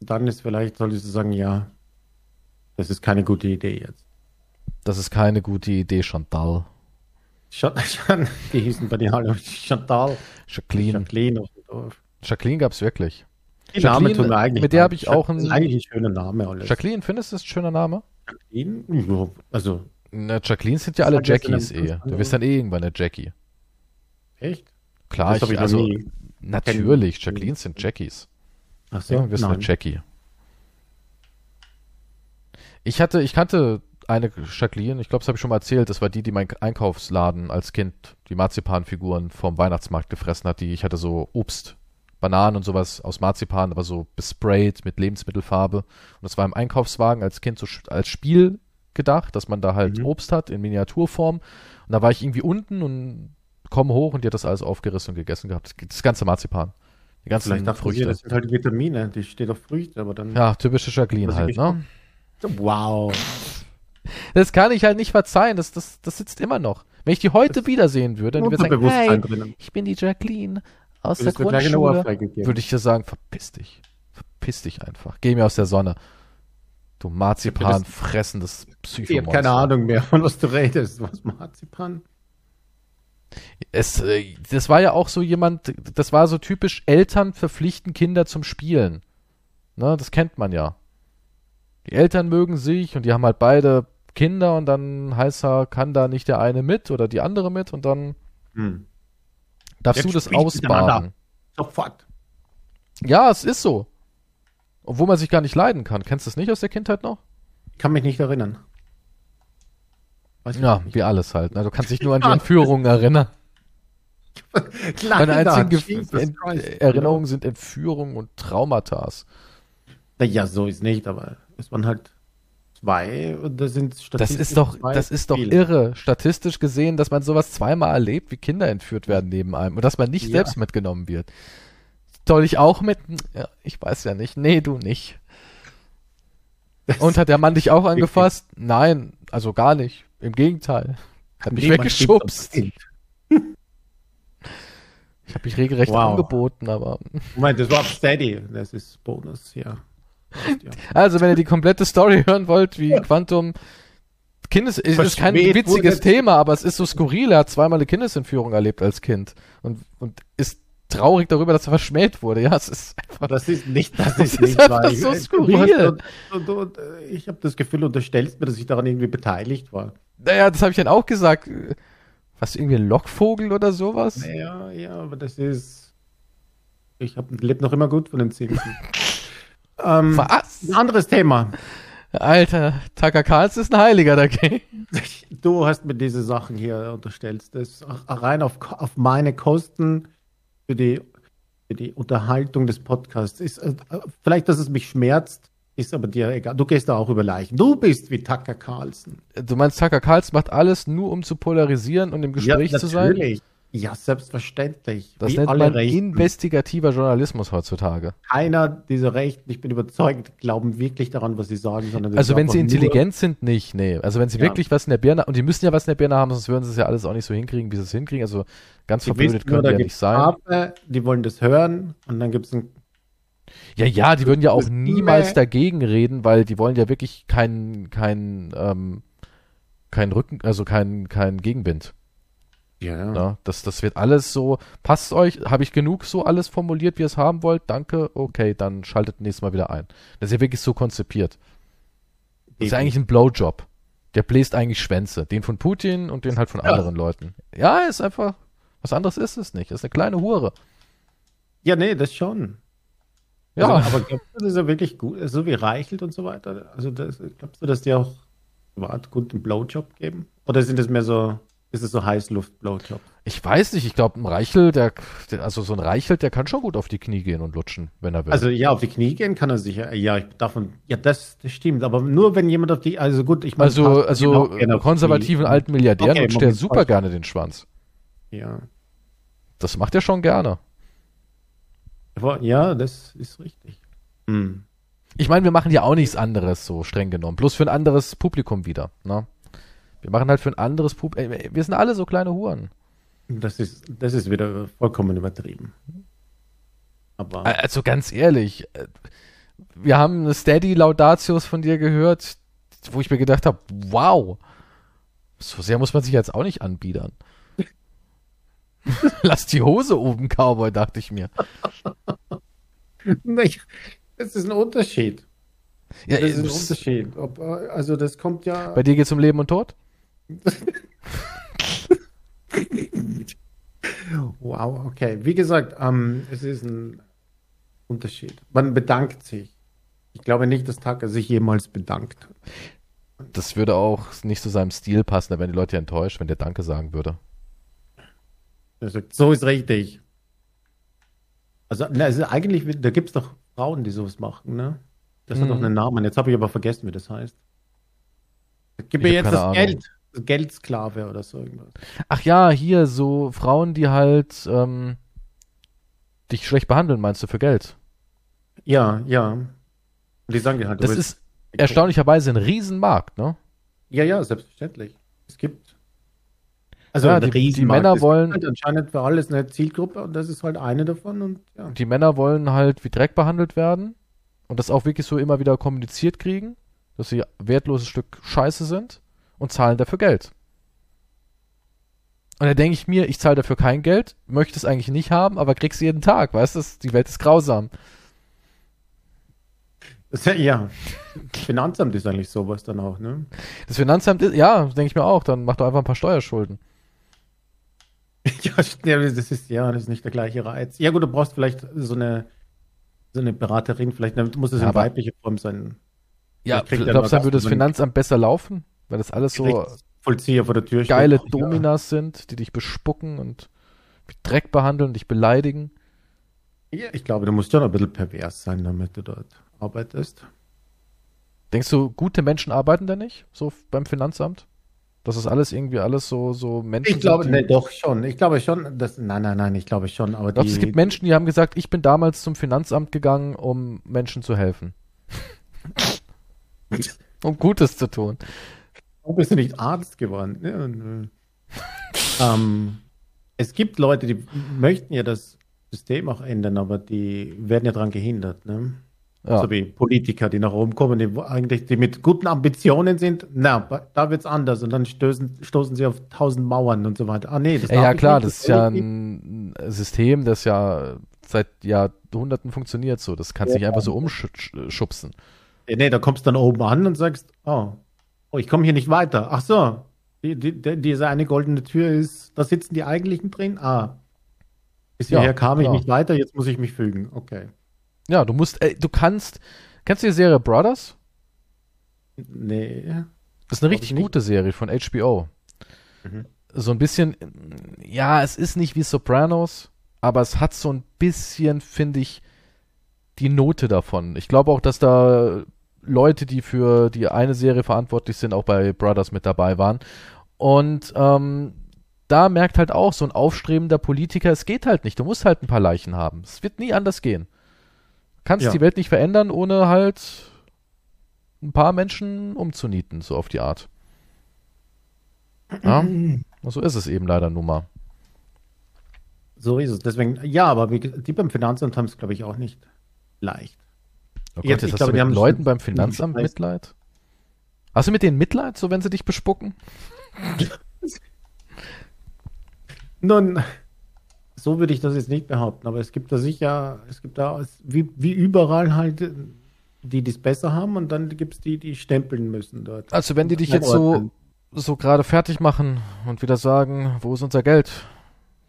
dann ist vielleicht, solltest du sagen, ja, das ist keine gute Idee jetzt. Das ist keine gute Idee, Chantal. *laughs* Die hießen bei den Hallo Chantal, Jacqueline. Jacqueline. Jacqueline gab's wirklich. Die Jacqueline, tun mir eigentlich mit der leid. hab ich auch Das ist ein- eigentlich ein schöner Name alles. Jacqueline, findest du das ein schöner Name? Jacqueline? Ja, Also, Na, Jacqueline sind ja alle Jackies eh. Du wirst dann eh irgendwann eine Jackie. echt? Klar, Das ich, ich also natürlich. Jacqueline sind Jackies. Ach so, Irgendwann wirst du eine. Jackie. Ich hatte, ich kannte eine Jacqueline, ich glaube, das habe ich schon mal erzählt, das war die, die mein Einkaufsladen als Kind, die Marzipanfiguren vom Weihnachtsmarkt gefressen hat, die ich hatte so Obst, Bananen und sowas aus Marzipan, aber so besprayt mit Lebensmittelfarbe. Und das war im Einkaufswagen als Kind so als Spiel gedacht, dass man da halt Mhm. Obst hat in Miniaturform. Und da war ich irgendwie unten und komme hoch und die hat das alles aufgerissen und gegessen gehabt. Das ganze Marzipan. Die ganzen Vielleicht dachte Früchte. das sind halt Vitamine, die steht auf Früchte, aber dann. Ja, typische Jacqueline halt, ne? Wow. Das kann ich halt nicht verzeihen. Das, das, das sitzt immer noch. Wenn ich die heute wiedersehen würde, dann würde ich sagen, hey, drinnen. ich bin die Jacqueline aus der Grundschule. Würde ich dir sagen, verpiss dich. Verpiss dich einfach. Geh mir aus der Sonne. Du Marzipan fressendes Ich Psychomonster. habe keine Ahnung mehr, *laughs* von was du redest. Was Marzipan? Es, äh, das war ja auch so jemand, das war so typisch, Eltern verpflichten Kinder zum Spielen. Ne, das kennt man ja. Die Eltern mögen sich und die haben halt beide Kinder und dann heißt er, kann da nicht der eine mit oder die andere mit und dann Hm. darfst Jetzt du das ausbaden. Sofort. Ja, es ist so. Obwohl man sich gar nicht leiden kann. Kennst du das nicht aus der Kindheit noch? Ich kann mich nicht erinnern. Ja, nicht. wie alles halt. Ne? Du kannst dich nur an die Entführungen erinnern. *laughs* Klar, Meine einzigen Christ. Erinnerungen sind Entführungen und Traumata. Ja, so ist nicht, aber es waren halt zwei das sind Das statistisch ist doch, das ist doch irre, statistisch gesehen, dass man sowas zweimal erlebt, wie Kinder entführt werden neben einem und dass man nicht Ja. selbst mitgenommen wird. Soll ich auch mit? Ja, ich weiß ja nicht. Nee, du nicht. Das- Und hat der Mann dich auch *laughs* angefasst? Nein, also gar nicht. Im Gegenteil. Hat mich weggeschubst. Ich habe mich regelrecht Wow. angeboten, aber. Moment, das war Steady. Das ist Bonus, ja. Ja. *laughs* Also, wenn ihr die komplette Story *laughs* hören wollt, wie Quantum. Kindes es ist kein witziges Thema, aber es ist so skurril. Er hat zweimal eine Kindesentführung erlebt als Kind und, und ist traurig darüber, dass er verschmäht wurde. Ja, es ist einfach. Das ist nicht, das *laughs* Das ist nicht einfach wahr. so skurril. Du, du, du, ich habe das Gefühl, du unterstellst mir, dass ich daran irgendwie beteiligt war. Naja, das habe ich dann auch gesagt. Was, irgendwie ein Lockvogel oder sowas? Ja, ja, aber das ist. Ich habe lebe noch immer gut von den Simpsons. Ähm, Was? ein anderes Thema. Alter, Tucker Carlson ist ein Heiliger dagegen. *laughs* Du hast mir diese Sachen hier unterstellt. Das ist rein auf, auf meine Kosten für die, für die Unterhaltung des Podcasts. Ist, äh, vielleicht, dass es mich schmerzt, ist aber dir egal. Du gehst da auch über Leichen. Du bist wie Tucker Carlson. Du meinst, Tucker Carlson macht alles nur, um zu polarisieren und im Gespräch zu sein? natürlich. Ja, selbstverständlich. Das wie nennt man Rechten. investigativer Journalismus heutzutage. Keiner dieser Rechten, ich bin überzeugt, glauben wirklich daran, was sie sagen, sondern Also wenn sie intelligent sind, nicht, nee. Also wenn sie Ja. wirklich was in der Birne, und die müssen ja was in der Birne haben, sonst würden sie es ja alles auch nicht so hinkriegen, wie sie es hinkriegen. Also ganz die verblödet können die ja nicht sein. Schafe, die wollen das hören und dann gibt es ein Ja, ja, die würden ja auch niemals dagegen reden, weil die wollen ja wirklich keinen, keinen, ähm, keinen Rücken, also keinen, keinen Gegenwind. Ja, Ne? Das, das wird alles so, passt euch, habe ich genug so alles formuliert, wie ihr es haben wollt? Danke, okay, dann schaltet nächstes Mal wieder ein. Das ist ja wirklich so konzipiert. Das ist ja eigentlich ein Blowjob. Der bläst eigentlich Schwänze. Den von Putin und den halt von Ja. anderen Leuten. Ja, ist einfach, was anderes ist es nicht. Das ist eine kleine Hure. Ja, nee, das schon. Ja, Also, aber glaubst du, das ist ja wirklich gut, so wie Reichelt und so weiter? Also das, glaubst du, dass die auch privat gut einen Blowjob geben? Oder sind das mehr so, ist es so Heißluft-Blowjob? ich weiß nicht, ich glaube, ein Reichel, der, der, also so ein Reichel, der kann schon gut auf die Knie gehen und lutschen, wenn er will. Also ja, auf die Knie gehen kann er sicher. Ja, ich davon, ja, das, das stimmt. Aber nur wenn jemand auf die, also gut, ich meine, also, also die konservativen alten Milliardären Okay, lutscht der super gerne den Schwanz. Ja. Das macht er schon gerne. ja, das ist richtig. Hm. Ich meine, wir machen ja auch nichts anderes, so streng genommen. Bloß für ein anderes Publikum wieder. Ne? Wir machen halt für ein anderes Publikum. Wir sind alle so kleine Huren. Das ist, das ist wieder vollkommen übertrieben. Aber Also ganz ehrlich, äh, wir haben eine Steady Laudatius von dir gehört, wo ich mir gedacht habe, wow, so sehr muss man sich jetzt auch nicht anbiedern. *laughs* Lass die Hose oben, Cowboy, dachte ich mir. *laughs* das ist ein Unterschied. Ja, Das ist ein äh, Unterschied. Ob, äh, also das kommt ja. bei dir geht's um Leben und Tod? Wow, okay. Wie gesagt, ähm, es ist ein Unterschied. Man bedankt sich. Ich glaube nicht, dass Tucker sich jemals bedankt hat. das würde auch nicht zu seinem Stil passen, da wären die Leute ja enttäuscht, wenn der Danke sagen würde. Er sagt, so ist richtig. Also, na, also eigentlich, da gibt es doch Frauen, die sowas machen, ne? Das hat Mhm. doch einen Namen. Jetzt habe ich aber vergessen, wie das heißt. Gib mir jetzt das Ahnung. Geld. Geldsklave oder so irgendwas. Ach ja, hier so Frauen, die halt ähm, dich schlecht behandeln, meinst du, für Geld? Ja, ja. Und die sagen dir halt, Das ist erstaunlicherweise ein Riesenmarkt, ne? Ja, ja, selbstverständlich. Es gibt. Also Ja, die- die. Männer gibt wollen- Halt anscheinend für alles eine Zielgruppe und das ist halt eine davon und ja. Die Männer wollen halt wie Dreck behandelt werden und das auch wirklich so immer wieder kommuniziert kriegen, dass sie wertloses Stück Scheiße sind und zahlen dafür Geld. Und da denke ich mir, ich zahle dafür kein Geld, möchte es eigentlich nicht haben, aber krieg's jeden Tag, weißt du? Die Welt ist grausam. Das, ja. Finanzamt ist eigentlich sowas dann auch, ne? Das Finanzamt ist, ja, denke ich mir auch, dann mach doch einfach ein paar Steuerschulden. *laughs* Ja, das ist ja, das ist nicht der gleiche Reiz. Ja gut, du brauchst vielleicht so eine so eine Beraterin, vielleicht muss es in weiblicher Form sein. Ja, glaubst du, dann würde das Finanzamt besser laufen? Weil das alles so Vollzieher vor der Tür steht. geile Ja. Dominas sind, die dich bespucken und Dreck behandeln, dich beleidigen. Ja, ich glaube, du musst schon ein bisschen pervers sein, damit du dort arbeitest. Denkst du, gute Menschen arbeiten da nicht? So beim Finanzamt? Das ist alles irgendwie alles so, so Menschen. Ich glaube, sind, die, ne, doch schon. Ich glaube schon, dass, nein, nein, nein, ich glaube schon, aber Doch, die, es gibt Menschen, die haben gesagt, ich bin damals zum Finanzamt gegangen, um Menschen zu helfen. *laughs* um Gutes zu tun. Warum bist du nicht Arzt geworden? Äh, ähm, es gibt Leute, die möchten ja das System auch ändern, aber die werden ja daran gehindert. Ne? Ja. So wie Politiker, die nach oben kommen, die eigentlich die mit guten Ambitionen sind. Na, da wird's anders und dann stößen, stoßen sie auf tausend Mauern und so weiter. Ah, nee, das Ja, ja klar, das ist ja ein System, das ja seit Jahrhunderten funktioniert so. Das kannst du Ja. nicht einfach so umschubsen. nicht. Nee, da kommst du dann oben an und sagst, oh, oh ich komme hier nicht weiter. Ach so, die, die, die, diese eine goldene Tür ist, da sitzen die eigentlichen drin. Ah, bis Ja, hierher kam ich klar. nicht weiter, jetzt muss ich mich fügen. Okay. Ja, du musst, ey, du kannst, kennst du die Serie Brothers? Nee. Das ist eine richtig ich gute Serie von HBO. Mhm. So ein bisschen, ja, es ist nicht wie Sopranos, aber es hat so ein bisschen, finde ich, die Note davon. Ich glaube auch, dass da Leute, die für die eine Serie verantwortlich sind, auch bei Brothers mit dabei waren. Und ähm, da merkt halt auch so ein aufstrebender Politiker, es geht halt nicht. Du musst halt ein paar Leichen haben. Es wird nie anders gehen. Du kannst Ja. die Welt nicht verändern, ohne halt ein paar Menschen umzunieten, so auf die Art. Ja, *clears throat* so ist es eben leider nun mal. So ist es. Deswegen, ja, aber die beim Finanzamt haben es, glaube ich, auch nicht leicht. Oh Gott, Jetzt, ich glaube, die mit haben Leuten beim Finanzamt. Mitleid? Hast du mit denen Mitleid, so wenn sie dich bespucken? *laughs* Nun, so würde ich das jetzt nicht behaupten, aber es gibt da sicher, es gibt da wie, wie überall halt die, die es besser haben und dann gibt es die, die stempeln müssen dort. Also wenn die dich jetzt so, so gerade fertig machen und wieder sagen, wo ist unser Geld?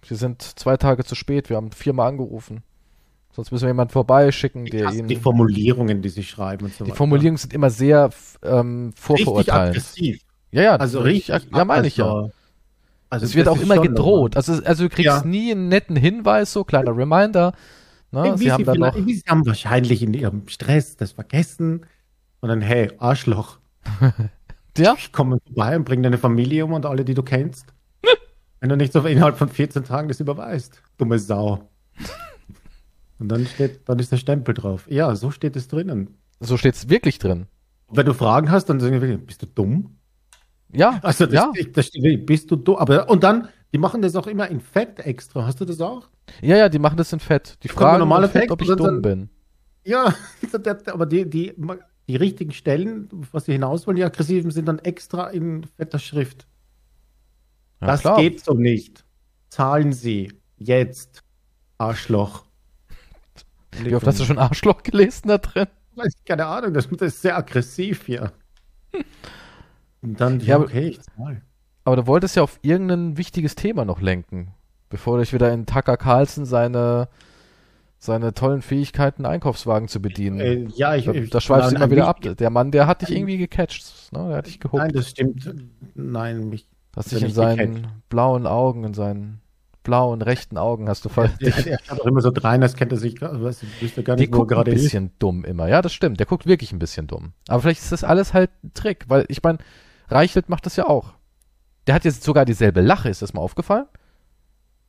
Sie sind zwei Tage zu spät, wir haben viermal angerufen. Sonst müssen wir jemanden vorbeischicken, der ihnen... die Formulierungen, die sie schreiben und so Die weiter. Formulierungen sind immer sehr ähm, richtig aggressiv. Ja, ja, Also richtig. ag- Ja, meine ich ja. also- Also Es wird auch immer gedroht. Also, also du kriegst Ja. nie einen netten Hinweis, so kleiner Reminder. Ne? Sie haben dann noch. sie haben wahrscheinlich in ihrem Stress das vergessen und dann, hey, Arschloch, *laughs* Ja, ich komme vorbei und bring deine Familie um und alle, die du kennst. *laughs* Wenn du nicht so innerhalb von 14 Tagen das überweist. Dumme Sau. Und dann steht, dann ist der Stempel drauf. Ja, so steht es drinnen. so steht's wirklich drin. Wenn du Fragen hast, dann sagen wir, bist du dumm? Ja, Also das, ja. das steht, bist du dumm? Aber und dann, die machen das auch immer in Fett extra. Hast du das auch? ja, ja, die machen das in Fett. Die fragen in Fett, Text ob ich dann- dumm bin. Ja, *laughs* aber die, die, die richtigen Stellen, was sie hinaus wollen, die aggressiven, sind dann extra in fetter Schrift. Ja, das klar. geht so nicht. Zahlen Sie jetzt, Arschloch. Wie oft hast du schon Arschloch gelesen da drin? Weiß ich, keine Ahnung, das, ist sehr aggressiv hier. Und dann, Ja, okay, ich zahl. Aber du wolltest ja auf irgendein wichtiges Thema noch lenken, bevor du dich wieder in Tucker Carlson seine seine tollen Fähigkeiten, Einkaufswagen zu bedienen. Äh, ja, ich, da, da schweifst du immer wieder ab. Der Mann, der hat dich irgendwie gecatcht. Ne? Der hat dich gehuckt. Nein, das stimmt. Nein, mich. hast dich in seinen gecatcht. blauen Augen, in seinen blauen rechten Augen hast du voll. Der, der schaut doch immer so drein, als kennt er sich, gar- weißt du, wüsste gar Der nicht, wo guckt ein gerade ist. bisschen dumm immer. Ja, das stimmt. Der guckt wirklich ein bisschen dumm. Aber vielleicht ist das alles halt ein Trick, weil ich meine, Reichelt macht das ja auch. Der hat jetzt sogar dieselbe Lache, ist das mal aufgefallen?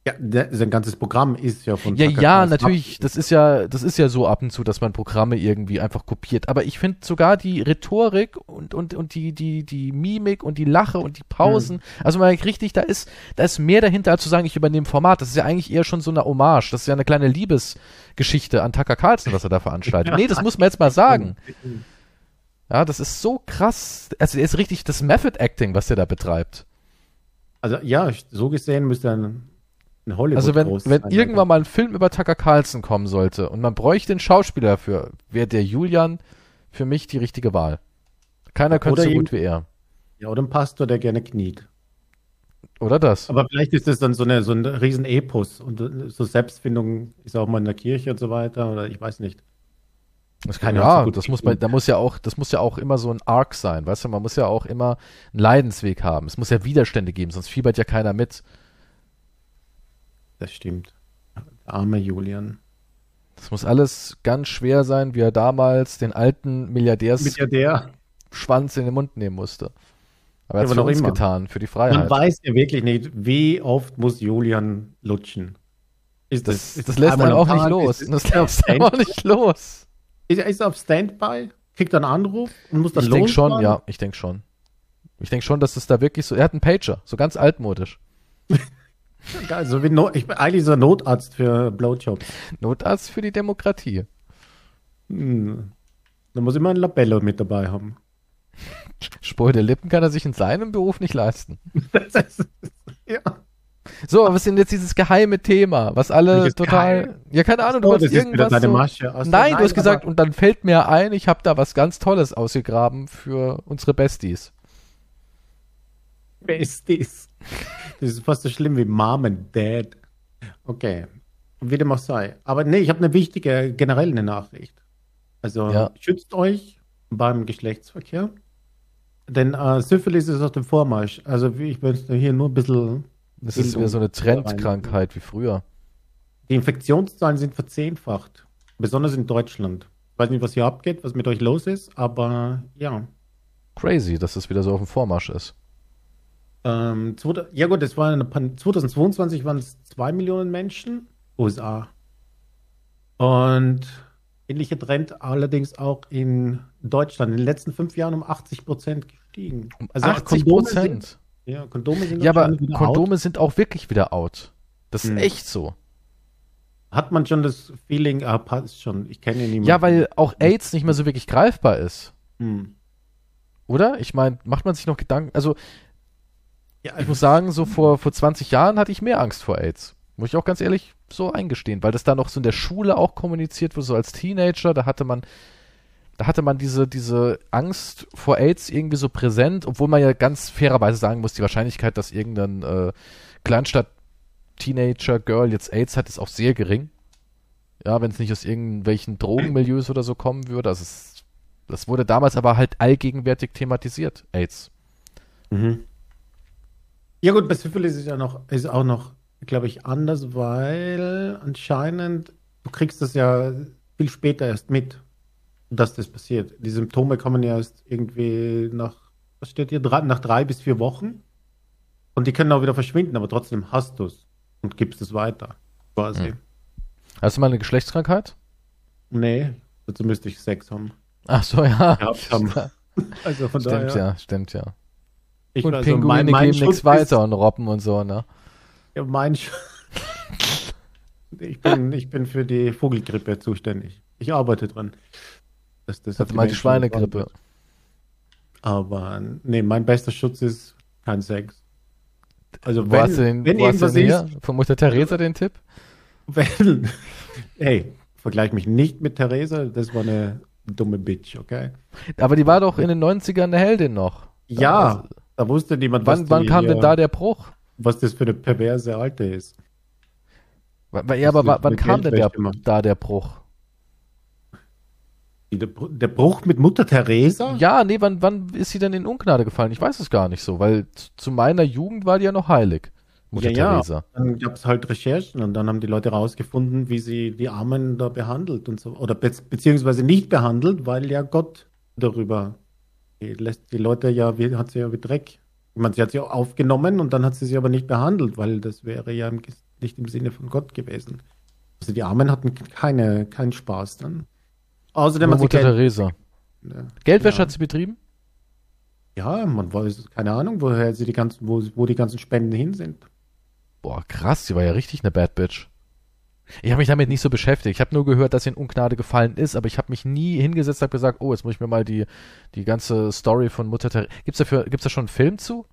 Ja, der, sein ganzes Programm ist ja von Ja, Tucker ja, Carlson natürlich, das ist ja, das ist ja so ab und zu, dass man Programme irgendwie einfach kopiert. Aber ich finde sogar die Rhetorik und, und, und die, die, die Mimik und die Lache und die Pausen, also mal richtig, da ist, da ist mehr dahinter, als zu sagen, ich übernehme Format. Das ist ja eigentlich eher schon so eine Hommage. Das ist ja eine kleine Liebesgeschichte an Tucker Carlson, was er da veranstaltet. *laughs* Nee, das muss man jetzt mal sagen. Ja, das ist so krass. Also, er ist richtig das Method Acting, was der da betreibt. Also ja, so gesehen müsste er ein, ein Hollywood Also wenn, wenn irgendwann mal ein Film über Tucker Carlson kommen sollte und man bräuchte einen Schauspieler dafür, wäre der Julian für mich die richtige Wahl. Keiner könnte so gut wie er. Ja, oder ein Pastor, der gerne kniet. Oder das? Aber vielleicht ist das dann so, eine, so ein riesen Epos und äh, so Selbstfindung ist auch mal in der Kirche und so weiter oder ich weiß nicht. Das kann ja so gut das muss man, da muss ja auch, das muss ja auch immer so ein Arc sein, weißt du, man muss ja auch immer einen Leidensweg haben. Es muss ja Widerstände geben, sonst fiebert ja keiner mit. Das stimmt. Der arme Julian. Das muss alles ganz schwer sein, wie er damals den alten Milliardärsschwanz Mit ja der, in den Mund nehmen musste. Aber er hat es für noch uns immer. getan, für die man Freiheit. weiß ja wirklich nicht, wie oft muss Julian lutschen. Ist Das, ist das lässt am auch nicht los. Ist, Das er lässt *laughs* einen auch nicht los. ist, er- ist auf Standby? Kriegt er einen Anruf und muss dann Ich denke schon, ja, ich denke schon. Ich denke schon, dass es da wirklich so, er hat einen Pager, so ganz altmodisch. *laughs* Geil, so wie no, ich bin eigentlich so ein Notarzt für Blowjobs. Notarzt für die Demokratie. Hm. Da muss immer ein Labello mit dabei haben. Spur der Lippen kann er sich in seinem Beruf nicht leisten. Ist, *laughs* ja. So, aber was ist denn jetzt dieses geheime Thema, was alle total, Geheim? ja keine Ahnung, du das ist wieder irgendwas deine so, Masche. So, nein, du hast gesagt, und dann fällt mir ein, ich habe da was ganz Tolles ausgegraben für unsere Besties. Besties. Das ist fast so schlimm wie Mom and Dad. Okay. Wie dem auch sei. Aber nee, ich habe eine wichtige, generell eine Nachricht. Also Ja. schützt euch beim Geschlechtsverkehr. Denn äh, Syphilis ist auf dem Vormarsch. Also ich möchte hier nur ein bisschen. Das ist wieder so eine. Trendkrankheit wie früher. Die Infektionszahlen sind verzehnfacht. Besonders in Deutschland. Ich weiß nicht, was hier abgeht, was mit euch los ist, aber ja. Crazy, dass das wieder so auf dem Vormarsch ist. Ähm, zweite- ja gut, das war eine Pan 2022 waren es 2 Millionen Menschen, USA. Und ähnlicher Trend allerdings auch in Deutschland. In den letzten fünf Jahren um 80 Prozent gestiegen. Also 80 Kondome sind, Prozent. ja, Kondome sind Ja, aber Kondome sind auch wirklich wieder out. Das ist Hm. echt so. out. Hat man schon das Feeling, ah, passt schon, ich kenne niemanden. Ja, weil auch AIDS nicht mehr so wirklich greifbar ist. Hm. Oder? Ich meine, macht man sich noch Gedanken? Also, Ja, ich muss sagen, so vor, vor 20 Jahren hatte ich mehr Angst vor AIDS. Muss ich auch ganz ehrlich so eingestehen, weil das da noch so in der Schule auch kommuniziert wurde, so als Teenager, da hatte man, da hatte man diese, diese Angst vor AIDS irgendwie so präsent, obwohl man ja ganz fairerweise sagen muss, die Wahrscheinlichkeit, dass irgendein äh, Kleinstadt-Teenager-Girl jetzt AIDS hat, ist auch sehr gering. Ja, wenn es nicht aus irgendwelchen Drogenmilieus oder so kommen würde. Also es, das wurde damals aber halt allgegenwärtig thematisiert, AIDS. Mhm. Ja gut, bei Syphilis ist ja noch, ist auch noch, glaube ich, anders, weil anscheinend, du kriegst das ja viel später erst mit, dass das passiert. Die Symptome kommen ja erst irgendwie nach, was steht hier, drei, nach drei bis vier Wochen. Und die können auch wieder verschwinden, aber trotzdem hast du es und gibst es weiter, quasi. Hm. Hast du mal eine Geschlechtskrankheit? Nee, dazu müsste ich Sex haben. Ach so, ja. Haben. *laughs* Also von Stimmt daher. ja, stimmt ja. Ich, und also Pinguine mein, mein geben nichts weiter und Robben und so, ne? Ja, mein Sch *laughs* ich, bin, ich bin für die Vogelgrippe zuständig. Ich arbeite dran. Das auf hatte mal die Schweinegrippe. Aber nee, mein bester Schutz ist kein Sex. Also Wo wenn, hast du den, wenn wo irgendwas ist? Von Mutter Teresa den Tipp? wenn, *laughs* hey, vergleich mich nicht mit Theresa, das war eine dumme Bitch, okay? Aber die war doch in den 90ern eine Heldin noch. Ja, da wusste niemand, Wann, was, wann die, kam denn da der Bruch? was das für eine perverse Alte ist. Ja, aber wann kam denn der, da der Bruch? Der, der Bruch mit Mutter Teresa? Ja, nee, wann, wann ist sie denn in Ungnade gefallen? Ich weiß es gar nicht so, weil zu meiner Jugend war die ja noch heilig. Mutter ja, Teresa. Ja, dann gab es halt Recherchen und dann haben die Leute rausgefunden, wie sie die Armen da behandelt und so. Oder be beziehungsweise nicht behandelt, weil ja Gott darüber lässt die Leute ja, wie, hat sie ja wie Dreck. Ich meine, sie hat sie auch aufgenommen und dann hat sie sie aber nicht behandelt, weil das wäre ja nicht im Sinne von Gott gewesen. Also die Armen hatten keine, keinen Spaß dann. Außerdem hat Mutter Teresa. Ja. Geldwäsche ja. hat sie betrieben? Ja, man weiß, keine Ahnung, woher sie die ganzen, wo, wo die ganzen Spenden hin sind. Boah, krass, sie war ja richtig eine Bad Bitch. Ich habe mich damit nicht so beschäftigt. Ich habe nur gehört, dass sie in Ungnade gefallen ist, aber ich habe mich nie hingesetzt und gesagt, oh, jetzt muss ich mir mal die, die ganze Story von Mutter Teresa. Gibt's dafür, gibt's da schon einen Film zu?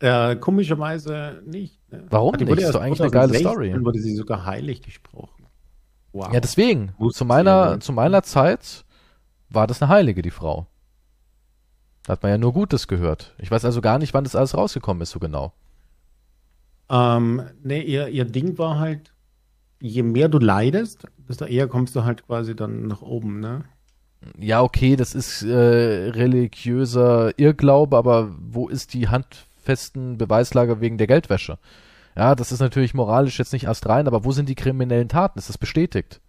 Äh, komischerweise nicht. Ne? Warum nicht? Das ist doch eigentlich eine geile Story. Dann wurde sie sogar heilig gesprochen. Wow. Ja, deswegen. zu meiner, zu meiner Zeit war das eine Heilige, die Frau. Da hat man ja nur Gutes gehört. Ich weiß also gar nicht, wann das alles rausgekommen ist, so genau. Ähm, nee, ihr, ihr Ding war halt, je mehr du leidest, desto eher kommst du halt quasi dann nach oben, ne? Ja, okay, das ist äh, religiöser Irrglaube, aber wo ist die handfesten Beweislage wegen der Geldwäsche? Ja, das ist natürlich moralisch jetzt nicht erst rein, aber wo sind die kriminellen Taten? Ist das bestätigt?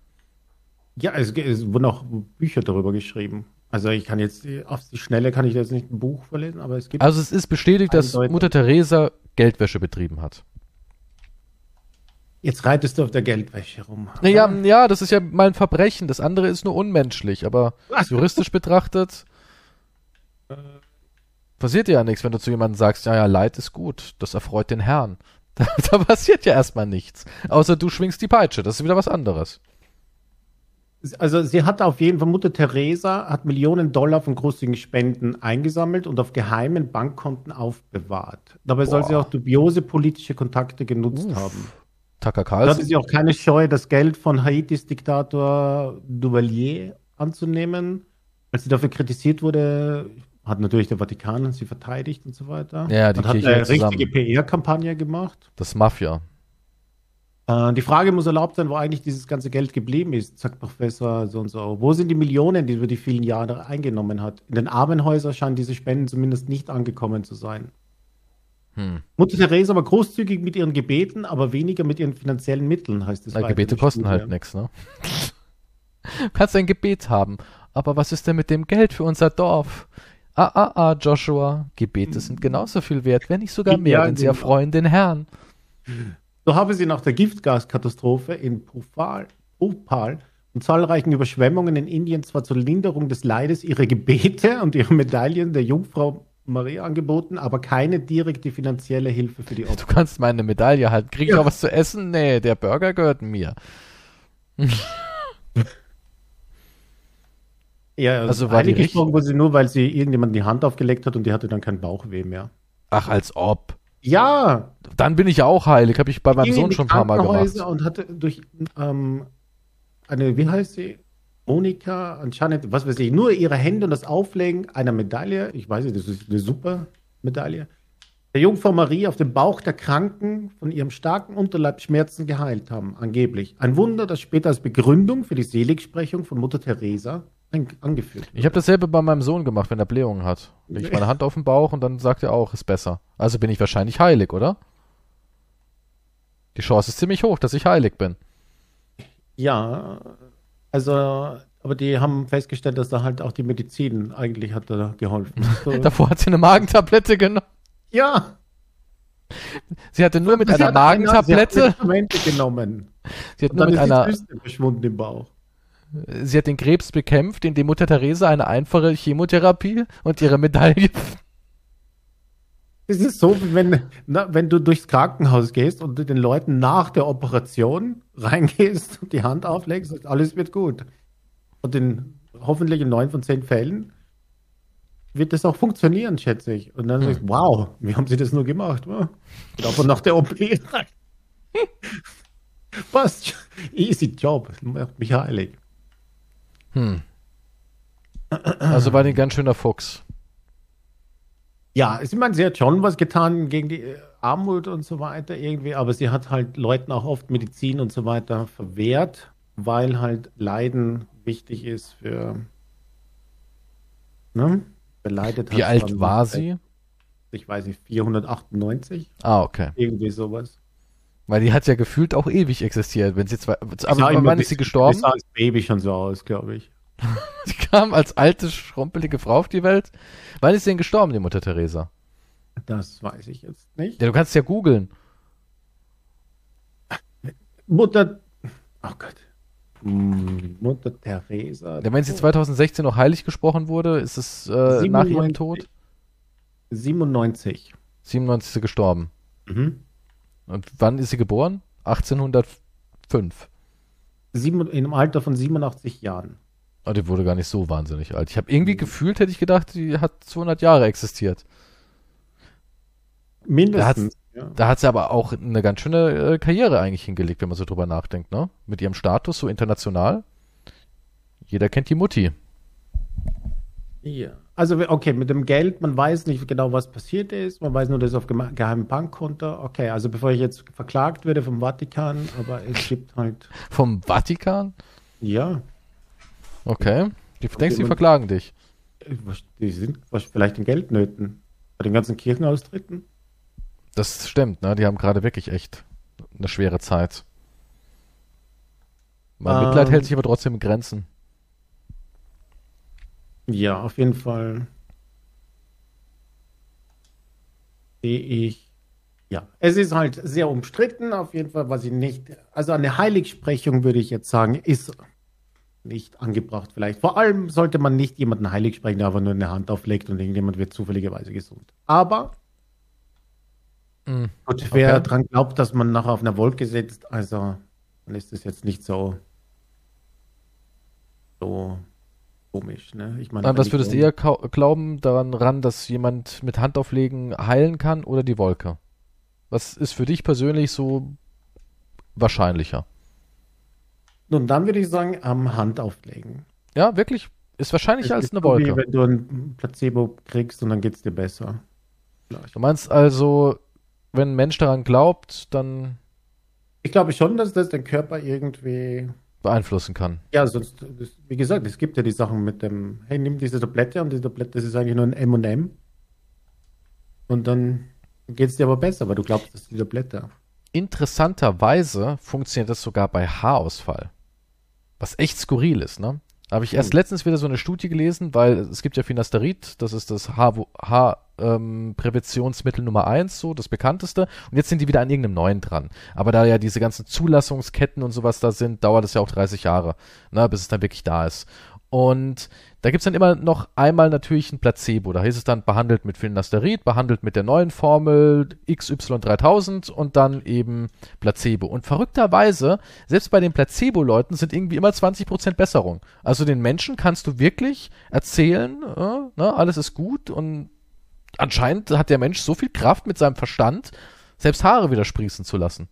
Ja, es, es wurden auch Bücher darüber geschrieben. Also ich kann jetzt auf die Schnelle kann ich jetzt nicht ein Buch verlesen, aber es gibt. Also es ist bestätigt, dass Mutter Teresa Geldwäsche betrieben hat. Jetzt reitest du auf der Geldwäsche rum. Naja, ja, das ist ja mal ein Verbrechen. Das andere ist nur unmenschlich, aber Was? juristisch betrachtet äh. passiert ja nichts, wenn du zu jemandem sagst, ja, ja, Leid ist gut, das erfreut den Herrn. *laughs* Da, da passiert ja erstmal nichts. Außer du schwingst die Peitsche. Das ist wieder was anderes. Also sie hat auf jeden Fall, Mutter Teresa hat Millionen Dollar von großzügigen Spenden eingesammelt und auf geheimen Bankkonten aufbewahrt. Dabei Boah. soll sie auch dubiose politische Kontakte genutzt Uff. haben. Tucker Carlson. Da hatte sie auch keine Scheu, das Geld von Haitis Diktator Duvalier anzunehmen. Als sie dafür kritisiert wurde, hat natürlich der Vatikan sie verteidigt und so weiter. Ja, die und Kirche hat eine richtige PR-Kampagne gemacht. Das Mafia. Äh, die Frage muss erlaubt sein, wo eigentlich dieses ganze Geld geblieben ist, sagt Professor so und so. Wo sind die Millionen, die über die vielen Jahre eingenommen hat? In den Armenhäusern scheinen diese Spenden zumindest nicht angekommen zu sein. Hm. Mutter Teresa war großzügig mit ihren Gebeten, aber weniger mit ihren finanziellen Mitteln, heißt es. Na, Gebete kosten halt nichts, ne? du kannst ein Gebet haben, aber was ist denn mit dem Geld für unser Dorf? Ah, ah, ah, Joshua, Gebete sind genauso viel wert, wenn nicht sogar mehr, ja, denn sie erfreuen den Herrn. So habe sie nach der Giftgaskatastrophe in Bhopal, Bhopal und zahlreichen Überschwemmungen in Indien zwar zur Linderung des Leides ihre Gebete und ihre Medaillen der Jungfrau Maria angeboten, aber keine direkte finanzielle Hilfe für die Opfer. Du kannst meine Medaille halten. Krieg ich ja. auch was zu essen? Nee, der Burger gehört mir. *laughs* Ja, also war die gesprochen wurde sie nur, weil sie irgendjemand die Hand aufgelegt hat und die hatte dann keinen Bauchweh mehr. Ach, als ob. Ja. Dann bin ich ja auch heilig. Habe ich bei meinem Sohn schon ein paar Mal gemacht. Und hatte durch ähm, eine, wie heißt sie? Monika, anscheinend, was weiß ich, nur ihre Hände und das Auflegen einer Medaille, ich weiß nicht, das ist eine super Medaille, der Jungfrau Marie auf dem Bauch der Kranken von ihrem starken Unterleibsschmerzen geheilt haben, angeblich. Ein Wunder, das später als Begründung für die Seligsprechung von Mutter Teresa angeführt. Ich habe dasselbe bei meinem Sohn gemacht, wenn er Blähungen hat. Leg ich meine Hand auf den Bauch und dann sagt er auch, ist besser. Also bin ich wahrscheinlich heilig, oder? Die Chance ist ziemlich hoch, dass ich heilig bin. Ja, also, aber die haben festgestellt, dass da halt auch die Medizin eigentlich hat da geholfen. *laughs* So. Davor hat sie eine Magentablette genommen. Ja. Sie hatte nur mit sie einer Magentablette. Sie hat genommen. Sie hat nur mit einer. verschwunden im Bauch. Sie hat den Krebs bekämpft, indem Mutter Therese eine einfache Chemotherapie und ihre Medaille. Es ist so, wie wenn, na, wenn du durchs Krankenhaus gehst und du den Leuten nach der Operation reingehst und *laughs* die Hand auflegst und alles wird gut. Und in hoffentlich in neun von zehn Fällen wird das auch funktionieren, schätze ich. Und dann hm. sagst du, wow, wie haben sie das nur gemacht? Ja? Davon nach der OP. *laughs* Passt. Easy Job. Macht mich heilig. Hm. Also war ein ganz schöner Fuchs. Ja, ich meine, sie hat schon was getan gegen die äh, Armut und so weiter irgendwie, aber sie hat halt Leuten auch oft Medizin und so weiter verwehrt, weil halt Leiden wichtig ist für, ne? Beleidet Wie alt war sie? Ich weiß nicht, 498, Ah, okay. irgendwie sowas. Weil die hat ja gefühlt auch ewig existiert. Wenn sie zwei, aber immer wann ist sie gestorben? Die sah als Baby schon so aus, glaube ich. *laughs* Sie kam als alte, schrumpelige Frau auf die Welt. Wann ist sie denn gestorben, die Mutter Teresa? Das weiß ich jetzt nicht. Ja, du kannst ja googeln. Mutter, oh Gott, Mutter Teresa. Ja, wenn sie 2016 noch heilig gesprochen wurde, ist es äh, nach ihrem 97. Tod 97. 97. gestorben. Mhm. Und wann ist sie geboren? 1805. Sieben, in einem Alter von 87 Jahren. Oh, die wurde gar nicht so wahnsinnig alt. Ich habe irgendwie gefühlt, hätte ich gedacht, die hat 200 Jahre existiert. Mindestens. Ja. Da hat sie aber auch eine ganz schöne äh, Karriere eigentlich hingelegt, wenn man so drüber nachdenkt, ne? Mit ihrem Status so international. Jeder kennt die Mutti. ja. Also, okay, mit dem Geld, man weiß nicht genau, was passiert ist. Man weiß nur, das ist auf geheimem Bankkonto. Okay, also bevor ich jetzt verklagt werde vom Vatikan, aber es *laughs* gibt halt, Vom Vatikan? ja, Okay. Die denkst, die verklagen dich. die sind vielleicht in Geldnöten. Bei den ganzen Kirchenaustritten. Das stimmt, ne? Die haben gerade wirklich echt eine schwere Zeit. Mein Ähm. Mitleid hält sich aber trotzdem in Grenzen. Ja, auf jeden Fall sehe ich. Ja, es ist halt sehr umstritten, auf jeden Fall, was ich nicht. Also eine Heiligsprechung würde ich jetzt sagen, ist nicht angebracht vielleicht. Vor allem sollte man nicht jemanden heilig sprechen, der aber nur eine Hand auflegt und irgendjemand wird zufälligerweise gesund. Aber Mhm. gut, wer Okay. dran glaubt, dass man nachher auf einer Wolke sitzt, also dann ist das jetzt nicht so, so komisch. Ne? Ich meine, was würdest du eher glauben daran ran, dass jemand mit Handauflegen heilen kann oder die Wolke? Was ist für dich persönlich so wahrscheinlicher? Nun, dann würde ich sagen, am Hand auflegen. Ja, wirklich? Ist wahrscheinlicher als eine so wie Wolke. wenn du ein Placebo kriegst und dann geht es dir besser. Vielleicht. Du meinst also, wenn ein Mensch daran glaubt, dann Ich glaube schon, dass das den Körper irgendwie. beeinflussen kann. Ja, sonst, wie gesagt, es gibt ja die Sachen mit dem, hey, nimm diese Tablette und die Tablette, das ist eigentlich nur ein M&M. Und dann geht es dir aber besser, weil du glaubst, das ist die Tablette. Interessanterweise funktioniert das sogar bei Haarausfall. Was echt skurril ist, ne? Habe ich erst Hm. letztens wieder so eine Studie gelesen, weil es gibt ja Finasterid, das ist das Haarpräventionsmittel Nummer eins, so das bekannteste. Und jetzt sind die wieder an irgendeinem neuen dran. Aber da ja diese ganzen Zulassungsketten und sowas da sind, dauert es ja auch 30 Jahre, ne, bis es dann wirklich da ist. Und da gibt's dann immer noch einmal natürlich ein Placebo. Da hieß es dann behandelt mit Finasterid, behandelt mit der neuen Formel XY3000 und dann eben Placebo. Und verrückterweise, selbst bei den Placebo-Leuten sind irgendwie immer 20% Besserung. Also den Menschen kannst du wirklich erzählen, äh, ne, alles ist gut und anscheinend hat der Mensch so viel Kraft mit seinem Verstand, selbst Haare wieder sprießen zu lassen.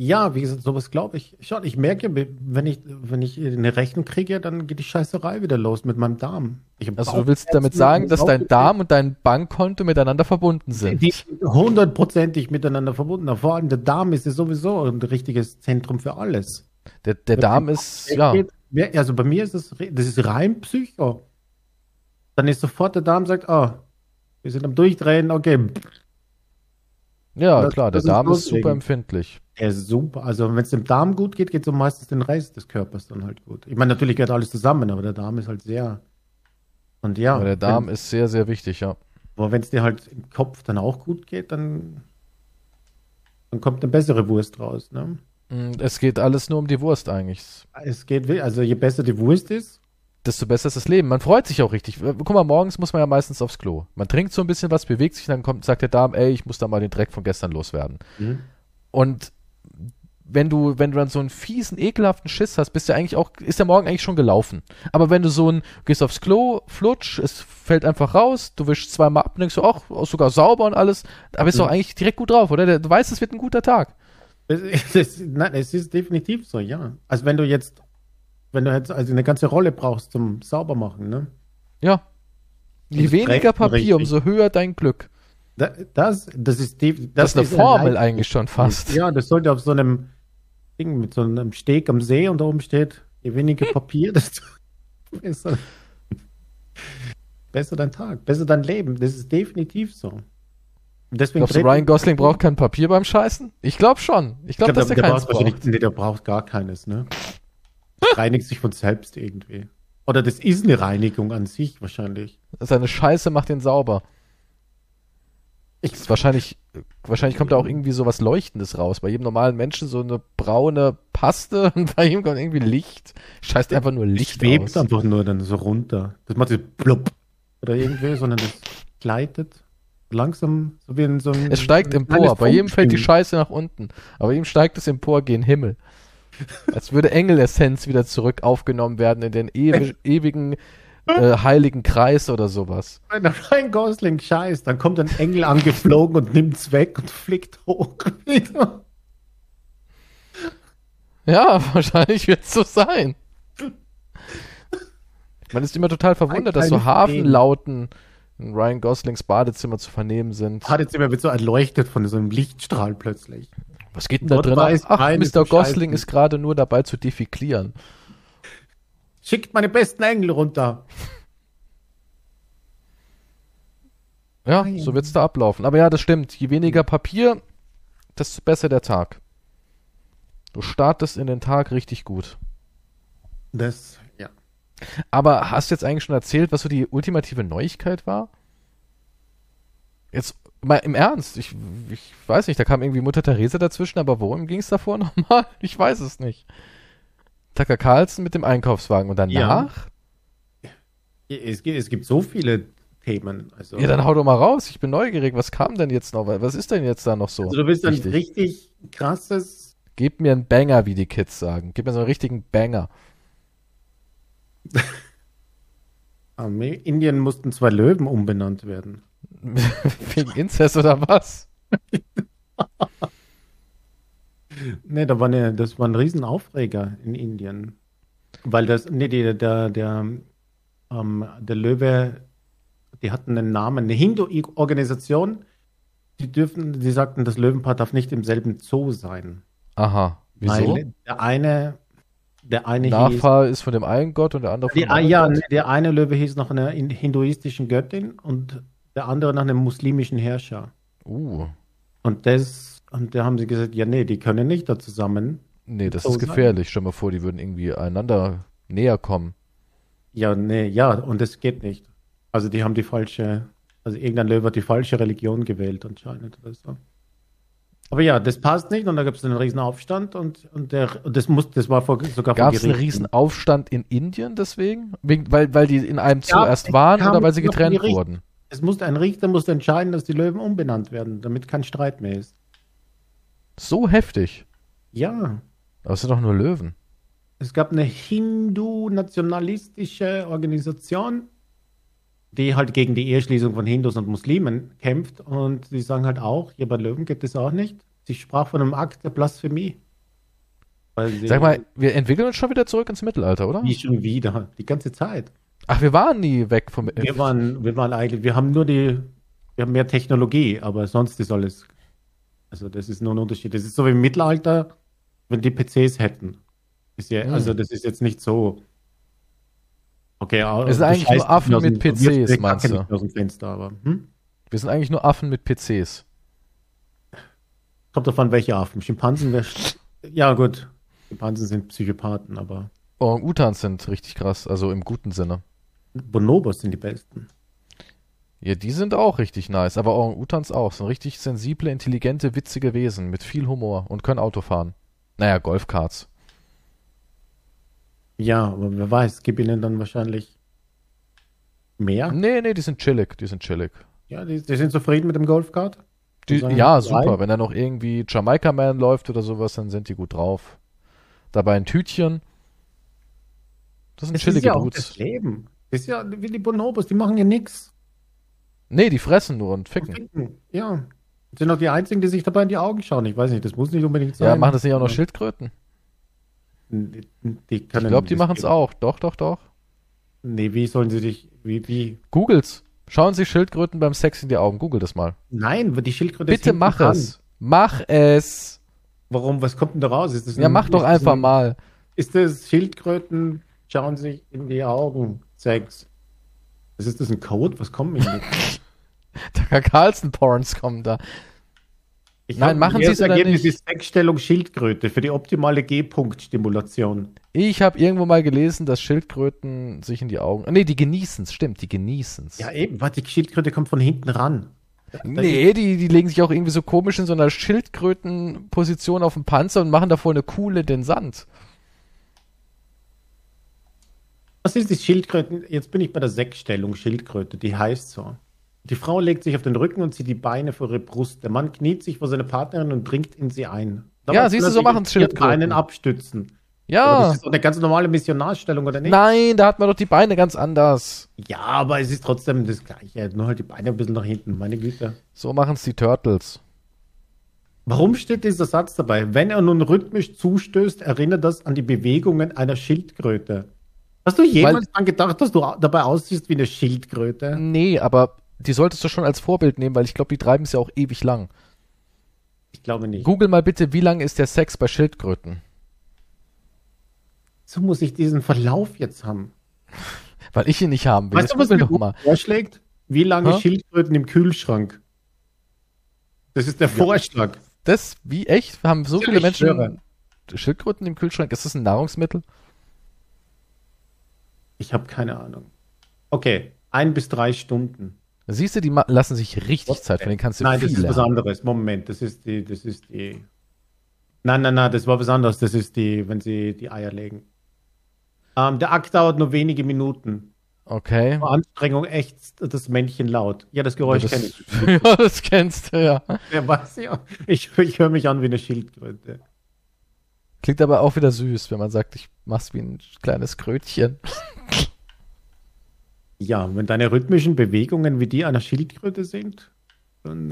Ja, wie gesagt, sowas glaube ich schon. Ich merke, wenn ich, wenn ich eine Rechnung kriege, dann geht die Scheißerei wieder los mit meinem Darm. Also du willst damit sagen, dass dein Darm und dein Bankkonto miteinander verbunden sind. Die sind hundertprozentig miteinander verbunden. Vor allem der Darm ist ja sowieso ein richtiges Zentrum für alles. Der, der Darm ist, ja, Also bei mir ist es, das ist rein Psycho. Dann ist sofort der Darm sagt, ah, wir sind am Durchdrehen, okay, ja Das- klar, der Darm ist super empfindlich. Ist super. Also wenn es dem Darm gut geht, geht es um meistens den Rest des Körpers dann halt gut. Ich meine, natürlich gehört alles zusammen, aber der Darm ist halt sehr. Und ja, Aber der Darm wenn, ist sehr, sehr wichtig, ja. aber wenn es dir halt im Kopf dann auch gut geht, dann, dann kommt eine bessere Wurst raus. Ne? Mm, Es geht alles nur um die Wurst eigentlich. Es geht, also je besser die Wurst ist, Desto besser ist das Leben. Man freut sich auch richtig. Guck mal, morgens muss man ja meistens aufs Klo. Man trinkt so ein bisschen was, bewegt sich, dann kommt, sagt der Darm, ey, ich muss da mal den Dreck von gestern loswerden. Und wenn du, wenn du dann so einen fiesen, ekelhaften Schiss hast, bist du eigentlich auch, ist der Morgen eigentlich schon gelaufen. Aber wenn du so ein, gehst aufs Klo, flutsch, es fällt einfach raus, du wischst zweimal ab, denkst du auch, auch sogar sauber und alles, da bist du Mhm. auch eigentlich direkt gut drauf, oder? Der- Du weißt, es wird ein guter Tag. Es, *laughs* es, nein, es ist definitiv so, ja. Also wenn du jetzt, wenn du jetzt also eine ganze Rolle brauchst zum Saubermachen, ne? Ja. Je Das weniger Papier, richtig. umso höher dein Glück. Da- Das, das ist die, Das, ist eine ein Formel eigentlich schon fast. Ja, das sollte auf so einem Ding mit so einem Steg am See und da oben steht, je weniger Papier, *laughs* desto besser. Besser dein Tag, besser dein Leben. Das ist definitiv so. Deswegen Glaubst du, Ryan Gosling braucht kein Papier beim Scheißen? Ich glaube schon. Ich glaube, glaube, dass der, der der, keins braucht nee, der braucht gar keines, ne? Reinigt sich von selbst irgendwie. Oder das ist eine Reinigung an sich wahrscheinlich. Seine Scheiße macht ihn sauber. Ich- wahrscheinlich, wahrscheinlich kommt da auch irgendwie so was Leuchtendes raus. Bei jedem normalen Menschen so eine braune Paste *laughs* und bei ihm kommt irgendwie Licht. Scheißt einfach nur Licht schwebt aus. einfach nur dann so runter. Das macht so blub oder irgendwie, sondern das gleitet langsam, so wie in so einem. Es steigt ein empor. Bei jedem fällt die. Scheiße nach unten. Aber ihm steigt es empor gen Himmel. *laughs* Als würde Engelessenz wieder zurück aufgenommen werden in den ewi ewigen äh, heiligen Kreis oder sowas. Wenn der Ryan Gosling scheißt, dann kommt ein Engel angeflogen und nimmt's weg und fliegt hoch *laughs* wieder. Ja, *laughs* wahrscheinlich wird es so sein. Man ist immer total verwundert, dass so Hafenlauten in Ryan Goslings Badezimmer zu vernehmen sind. Hat jetzt immer wird so erleuchtet von so einem Lichtstrahl plötzlich. Was geht denn da drin? Ach, Mr. Gosling ist gerade nur dabei zu defiklieren. Schickt meine besten Engel runter. Ja, Ah, ja. so wird's da ablaufen. Aber ja, das stimmt. Je weniger Papier, desto besser der Tag. Du startest in den Tag richtig gut. Das, ja. Aber hast du jetzt eigentlich schon erzählt, was so die ultimative Neuigkeit war? Jetzt mal im Ernst, ich, ich weiß nicht, da kam irgendwie Mutter Teresa dazwischen, aber worum ging es davor *laughs* nochmal? Ich weiß es nicht. Tucker Carlson mit dem Einkaufswagen und danach? Ja. Ja, Es gibt, es gibt so viele Themen. Also, dann hau doch mal raus. Ich bin neugierig. Was kam denn jetzt noch? Was ist denn jetzt da noch so? also du willst ein Richtig. richtig krasses. Gib mir einen Banger, wie die Kids sagen. Gib mir so einen richtigen Banger. *laughs* Armee. Indien mussten zwei Löwen umbenannt werden. *laughs* Wegen Inzest oder was? *laughs* Nee, da war eine, das war ein Riesenaufreger in Indien. Weil das, nee, die, der, der, ähm, der Löwe, die hatten einen Namen, eine Hindu-Organisation, die dürfen, die sagten, das Löwenpaar darf nicht im selben Zoo sein. Aha. Wieso? Weil der eine, der eine hieß, Nachfahr ist von dem einen Gott und der andere von dem anderen ja, Gott? der eine Löwe hieß nach einer hin- hinduistischen Göttin und der andere nach einem muslimischen Herrscher. Uh. Und das, und da haben sie gesagt, ja, nee, die können nicht da zusammen. Nee, das So ist sein. gefährlich. Stell mal vor, die würden irgendwie einander näher kommen. Ja, nee, ja, und das geht nicht. Also die haben die falsche, also irgendein Löwe hat die falsche Religion gewählt anscheinend oder so. Aber ja, das passt nicht und da gab es einen riesen Aufstand und, und, der, und das muss, das war vor, sogar vor Gab es einen riesen Aufstand in Indien deswegen? Wegen, weil, weil die in einem Ja, erst es waren oder weil sie getrennt wurden? Es musste ein Richter musste entscheiden, dass die Löwen umbenannt werden, damit kein Streit mehr ist. So heftig. Ja, Aber es sind doch nur Löwen. es gab eine hindu-nationalistische Organisation, die halt gegen die Eheschließung von Hindus und Muslimen kämpft und die sagen halt auch, hier bei Löwen gibt es auch nicht. Sie sprach von einem Akt der Blasphemie. Sag mal, wir entwickeln uns schon wieder zurück ins Mittelalter, oder? wie schon wieder, die ganze Zeit. Ach, wir waren nie weg vom. Wir waren, wir waren eigentlich, wir haben nur die, wir haben mehr Technologie, aber sonst ist alles, also das ist nur ein Unterschied. Das ist so wie im Mittelalter, wenn die PCs hätten. Ja, Hm. also das ist jetzt nicht so. Okay, Es sind eigentlich nur Affen mit PCs, meinst du? Aus dem Fenster, aber hm? wir sind eigentlich nur Affen mit PCs. kommt davon, welche Affen. Schimpansen wäre, ja gut, Schimpansen sind Psychopathen, aber Orang-Utans sind richtig krass, also im guten Sinne. Bonobos sind die besten. Ja, die sind auch richtig nice, aber Orang-Utans auch. Sind richtig sensible, intelligente, witzige Wesen mit viel Humor und können Auto fahren. Naja, Golfkarts. Ja, aber wer weiß, gib ihnen dann wahrscheinlich mehr. Nee, nee, die sind chillig, die sind chillig. Ja, die, die sind zufrieden mit dem Golfkart. Die, ja, super. Wenn da noch irgendwie Jamaica Man läuft oder sowas, dann sind die gut drauf. Dabei ein Tütchen. Das sind ist chillige ja auch das Dudes. Leben. Das ist ja wie die Bonobos, die machen ja nichts. Nee, die fressen nur und ficken. Ja. Das sind auch die einzigen, die sich dabei in die Augen schauen. Ich weiß nicht, das muss nicht unbedingt sein. Ja, machen das nicht auch noch Schildkröten? Die, die Ich glaube, die machen es auch. Doch, doch, doch. Nee, wie sollen sie dich, wie, wie? Googles. Schauen Sie Schildkröten beim Sex in die Augen. Google das mal. Nein, die Schildkröte Bitte mach dran. es. Mach es. Warum? Was kommt denn da raus? Ist das Ja, ein- mach doch einfach ein, mal. Ist das Schildkröten schauen sich in die Augen? Sex. Was ist das ein Code? Was kommt mit? Tucker Carlson *laughs* Porns kommen da. Ich Nein, machen Sie es oder Ergebnis nicht? ist Sexstellung Schildkröte für die optimale G-Punkt-Stimulation. Ich habe irgendwo mal gelesen, dass Schildkröten sich in die Augen. Nee, die genießen's, stimmt, die genießen's. Ja, eben, warte, die Schildkröte kommt von hinten ran. Da- da Nee, die, die legen sich auch irgendwie so komisch in so einer Schildkrötenposition auf den Panzer und machen davor eine Kuhle in den Sand. Was ist die Schildkröte? Jetzt bin ich bei der Sechsstellung Schildkröte, die heißt so. Die Frau legt sich auf den Rücken und zieht die Beine vor ihre Brust. Der Mann kniet sich vor seine Partnerin und dringt in sie ein. Ja, siehst du, so vier Schildkröten. Beinen abstützen. Aber Ja. Das ist doch eine ganz normale Missionarstellung, oder nicht? Nein, da hat man doch die Beine ganz anders. Ja, aber es ist trotzdem das Gleiche. Nur halt die Beine ein bisschen nach hinten, meine Güte. So machen's die Turtles. Warum steht dieser Satz dabei? Wenn er nun rhythmisch zustößt, erinnert das an die Bewegungen einer Schildkröte. Hast du jemals dran gedacht, dass du dabei aussiehst wie eine Schildkröte? Nee, aber die solltest du schon als Vorbild nehmen, weil ich glaube, die treiben es ja auch ewig lang. Ich glaube nicht. Google mal bitte, wie lang ist der Sex bei Schildkröten? So muss ich diesen Verlauf jetzt haben. *laughs* Weil ich ihn nicht haben will. Weißt du, was mir doch mal. vorschlägt? Wie lange Hä? Schildkröten im Kühlschrank? Das ist der Vorschlag. Das, wie echt? Wir haben so Ja, viele Menschen schwöre. Schildkröten im Kühlschrank. Ist das ein Nahrungsmittel? Ich habe keine Ahnung. Okay, ein bis drei Stunden. Siehst du, die lassen sich richtig Was Zeit, von denen kannst du Nein, viel das ist was lernen. anderes. Moment, das ist die, das ist die. Nein, nein, nein, das war was anderes. Das ist die, wenn sie die Eier legen. Ähm, der Akt dauert nur wenige Minuten. Okay. Vor Anstrengung ächzt das Männchen laut. Ja, das Geräusch das, kenne ich. *laughs* ja, das kennst du, ja. Ja, was, ja. Ich, ich höre mich an wie eine Schildkröte. Klingt aber auch wieder süß, wenn man sagt, ich mach's wie ein kleines Krötchen. Ja, wenn deine rhythmischen Bewegungen wie die einer Schildkröte sind, dann.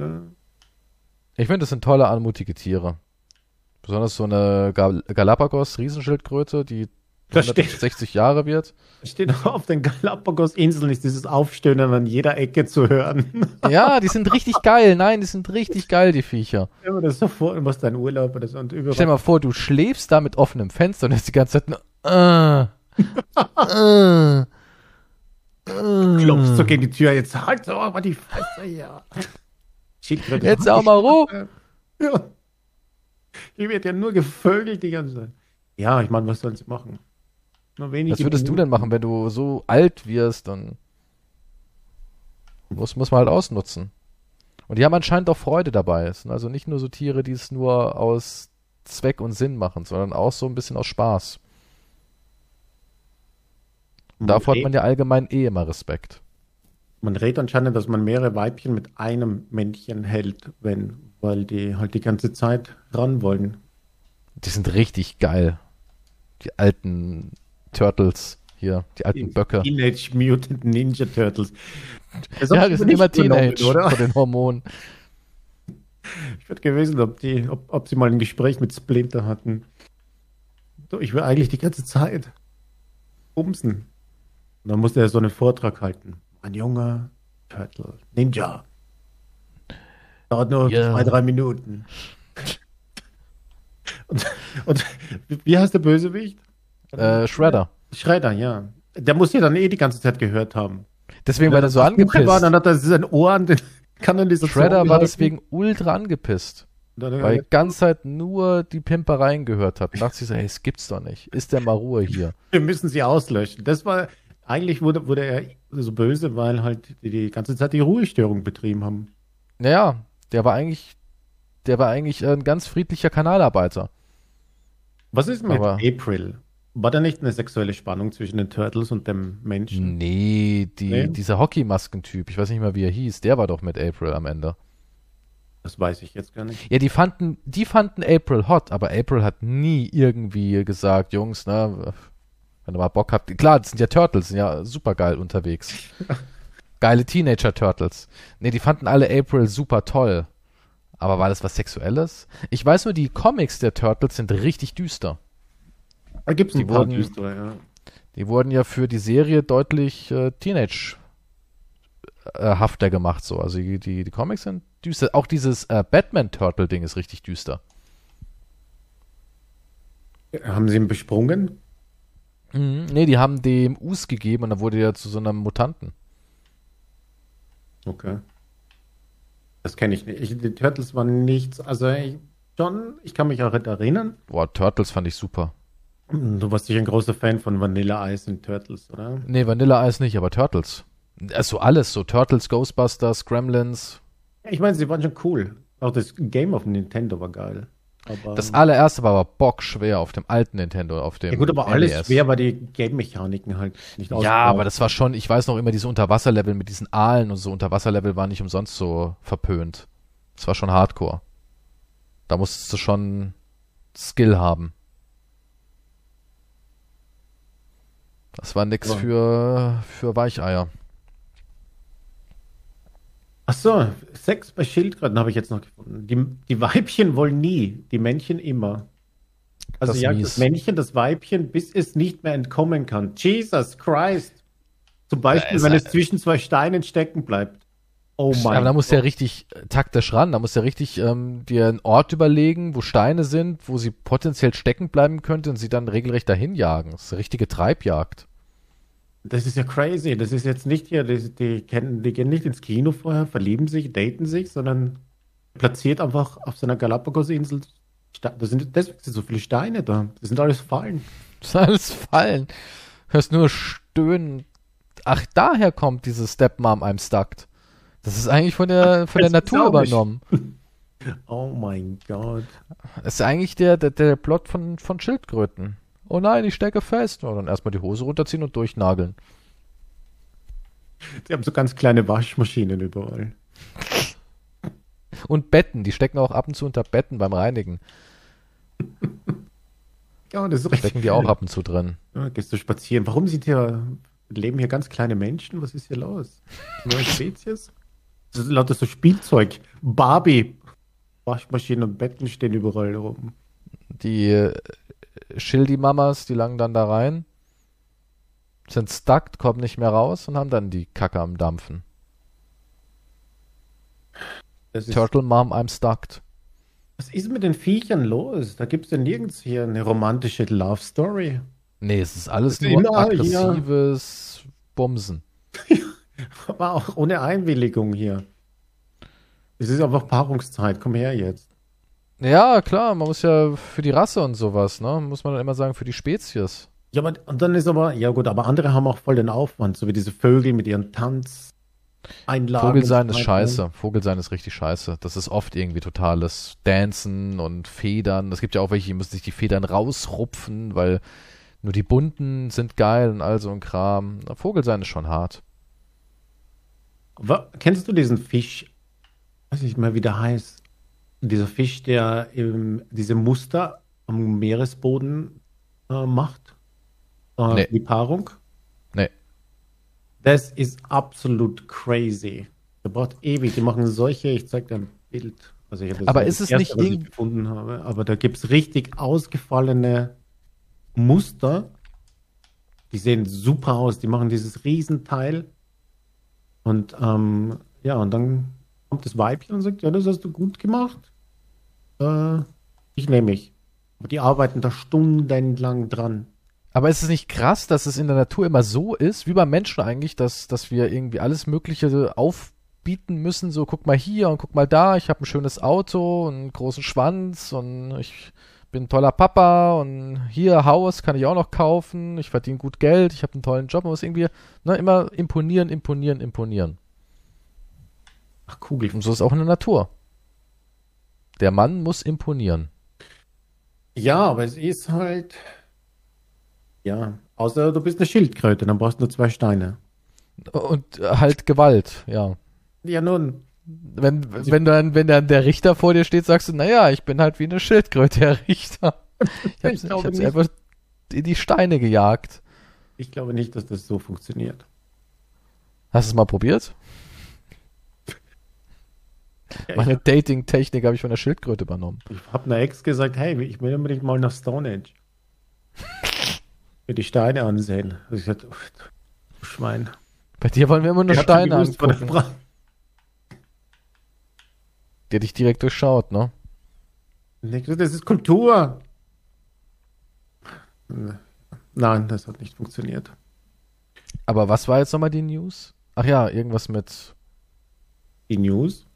Äh, Ich finde, das sind tolle, anmutige Tiere. Besonders so eine Gal Galapagos-Riesenschildkröte, die Da steht- 160 Jahre wird. steht auch auf den Galapagos-Inseln, ist dieses Aufstöhnen an jeder Ecke zu hören. *laughs* Ja, die sind richtig geil. Nein, die sind richtig geil, die Viecher. Wenn man das so vor, du machst deinen Urlaub oder so und überall. Stell dir mal vor, du schläfst da mit offenem Fenster und ist die ganze Zeit nur, äh, äh, äh. klopfst so gegen die Tür, jetzt halt doch mal die Fresse hier. Jetzt auch mal Ruhe. Ja. Die wird ja nur gevögelt die ganze Zeit. Ja, ich meine, was sollen sie machen? Nur wenige Was würdest du denn machen, wenn du so alt wirst? Dann muss, muss man halt ausnutzen. Und die haben anscheinend auch Freude dabei. Es sind also nicht nur so Tiere, die es nur aus Zweck und Sinn machen, sondern auch so ein bisschen aus Spaß. Und davor hat man ja allgemein eh immer Respekt. Man redet anscheinend, dass man mehrere Weibchen mit einem Männchen hält, wenn, weil die halt die ganze Zeit ran wollen. Die sind richtig geil. Die alten Turtles hier, die alten Böcke. Teenage Mutant Ninja Turtles. Das Ja, die ich sind immer Teenage oder? von den Hormonen. *laughs* Ich würde gewesen, ob, die, ob, ob sie mal ein Gespräch mit Splinter hatten. So, ich will eigentlich die ganze Zeit bumsen. Und dann musste er so einen Vortrag halten. Ein junger Turtle, Ninja. Dauert nur Ja. zwei, drei Minuten. *laughs* Und, und wie heißt der Bösewicht? Äh, Shredder. Shredder, ja. Der muss ja dann eh die ganze Zeit gehört haben. Deswegen war der so Buche War, angepisst. dann hat er sein Ohr an den *laughs* Kanalisation Shredder war deswegen ultra angepisst. Er Weil gesagt, ganz Zeit nur die Pimpereien gehört hat. Und dachte sich so, hey, es gibt's doch nicht. Ist der mal Ruhe hier? *laughs* wir müssen sie auslöschen. Das war, eigentlich wurde, wurde er so böse, weil halt die, die ganze Zeit die Ruhestörung betrieben haben. Naja, der war eigentlich, der war eigentlich ein ganz friedlicher Kanalarbeiter. Was ist mit Aber- April? War da nicht eine sexuelle Spannung zwischen den Turtles und dem Menschen? Nee, die, Nee? dieser Hockeymaskentyp, ich weiß nicht mal, wie er hieß, der war doch mit April am Ende. Das weiß ich jetzt gar nicht. Ja, die fanden, die fanden April hot, aber April hat nie irgendwie gesagt, Jungs, ne, wenn ihr mal Bock habt. Klar, das sind ja Turtles, sind ja super geil unterwegs. *laughs* Geile Teenager-Turtles. Nee, die fanden alle April super toll. Aber war das was Sexuelles? Ich weiß nur, die Comics der Turtles sind richtig düster. Da gibt es Die ein paar wurden- düstere, ja. Die wurden ja für die Serie deutlich äh, Teenage hafter gemacht so. Also die, die, die Comics sind düster. Auch dieses äh, Batman-Turtle-Ding ist richtig düster. Haben sie ihn besprungen? Mhm. Nee, die haben dem Us gegeben und dann wurde er zu so einem Mutanten. Okay. Das kenne ich nicht. Ich, die Turtles waren nichts. Also ich, schon, ich kann mich auch erinnern. Boah, Turtles fand ich super. Du warst sicher ein großer Fan von Vanilla Ice und Turtles, oder? Nee, Vanilla Ice nicht, aber Turtles. Also alles, so Turtles, Ghostbusters, Gremlins. Ich meine, sie waren schon cool. Auch das Game auf Nintendo war geil. Aber, das allererste war aber bockschwer auf dem alten Nintendo, auf dem Ja gut, aber alles NES. schwer, weil die Game-Mechaniken halt nicht Ja, aber das war schon, ich weiß noch immer diese Unterwasserlevel mit diesen Aalen und so Unterwasserlevel waren nicht umsonst so verpönt. Das war schon Hardcore. Da musstest du schon Skill haben. Das war nix ja. für, für Weicheier. Ach so, Sex bei Schildkröten habe ich jetzt noch gefunden. Die, die Weibchen wollen nie, die Männchen immer. Also das jagt das Männchen das Weibchen, bis es nicht mehr entkommen kann. Jesus Christ. Zum Beispiel, wenn es zwischen zwei Steinen stecken bleibt. Oh mein Aber da musst du ja richtig äh, taktisch ran. Da musst du ja richtig ähm, dir einen Ort überlegen, wo Steine sind, wo sie potenziell stecken bleiben könnte und sie dann regelrecht dahin jagen. Das ist eine richtige Treibjagd. Das ist ja crazy. Das ist jetzt nicht hier, die, die, kennen, die gehen nicht ins Kino vorher, verlieben sich, daten sich, sondern platziert einfach auf seiner Galapagos-Insel. Da sind, deswegen sind so viele Steine da. Das sind alles Fallen. *laughs* Das sind alles Fallen. Hörst nur Stöhnen. Ach, daher kommt dieses Stepmom I'm Stuck. Das ist eigentlich von der, *laughs* von der Natur übernommen. *laughs* Oh mein Gott. Das ist eigentlich der, der, der Plot von, von Schildkröten. Oh nein, ich stecke fest. Und dann erstmal die Hose runterziehen und durchnageln. Die haben so ganz kleine Waschmaschinen überall. Und Betten, die stecken auch ab und zu unter Betten beim Reinigen. *laughs* Ja, das ist richtig. Stecken die auch ab und zu drin. Ja, gehst du spazieren. Warum sind hier, leben hier ganz kleine Menschen? Was ist hier los? Neue Spezies? Lauter so Spielzeug. Barbie. Waschmaschinen und Betten stehen überall rum. Die Schildi-Mamas, die langen dann da rein, sind stuck, kommen nicht mehr raus und haben dann die Kacke am Dampfen. Turtle Mom, I'm stuck. Was ist mit den Viechern los? Da gibt es ja nirgends hier eine romantische Love Story. Nee, es ist alles ist nur aggressives hier. Bumsen. *laughs* Aber auch ohne Einwilligung hier. Es ist einfach Paarungszeit. Komm her jetzt. Ja, klar, man muss ja für die Rasse und sowas, ne? Muss man dann immer sagen, für die Spezies. Ja, aber und dann ist aber, ja gut, aber andere haben auch voll den Aufwand, so wie diese Vögel mit ihren Tanz. Einlagen Vogelsein ist scheiße. Vogelsein ist richtig scheiße. Das ist oft irgendwie totales Dancen und Federn. Es gibt ja auch welche, die müssen sich die Federn rausrupfen, weil nur die bunten sind geil und all so ein Kram. Vogelsein ist schon hart. Kennst du diesen Fisch? Weiß nicht mehr, wie der heißt dieser Fisch, der eben diese Muster am Meeresboden äh, macht, äh, nee. die Paarung. Nee. Das ist absolut crazy. Der braucht ewig. Die machen solche, ich zeig dir ein Bild. Also ich aber ist es nicht was gefunden habe, aber da gibt es richtig ausgefallene Muster. Die sehen super aus. Die machen dieses Riesenteil. Und ähm, ja, und dann kommt das Weibchen und sagt, ja, das hast du gut gemacht. Äh, ich nehme mich. Aber die arbeiten da stundenlang dran. Aber ist es nicht krass, dass es in der Natur immer so ist, wie beim Menschen eigentlich, dass, dass wir irgendwie alles Mögliche aufbieten müssen? So, guck mal hier und guck mal da, ich habe ein schönes Auto und einen großen Schwanz und ich bin ein toller Papa und hier Haus kann ich auch noch kaufen, ich verdiene gut Geld, ich habe einen tollen Job, man muss irgendwie ne, immer imponieren, imponieren, imponieren. Ach, Kugel. Und so ist auch in der Natur. Der Mann muss imponieren. Ja, aber es ist halt. Ja, außer du bist eine Schildkröte, dann brauchst du nur zwei Steine. Und halt Gewalt, ja. Ja, nun. Wenn, wenn dann, wenn dann der Richter vor dir steht, sagst du, naja, ich bin halt wie eine Schildkröte, Herr Richter. *laughs* Ich hab's, ich ich hab's einfach in die Steine gejagt. Ich glaube nicht, dass das so funktioniert. Hast du es mal probiert? *laughs* Meine Dating-Technik habe ich von der Schildkröte übernommen. Ich habe einer Ex gesagt, hey, ich will unbedingt mal nach Stonehenge. mir die Steine ansehen. Also ich oh, Schwein. Bei dir wollen wir immer nur Ich Steine gewusst, angucken. Der dich direkt durchschaut, ne? Das ist Kultur. Nein, das hat nicht funktioniert. Aber was war jetzt nochmal die News? Ach ja, irgendwas mit. Die News?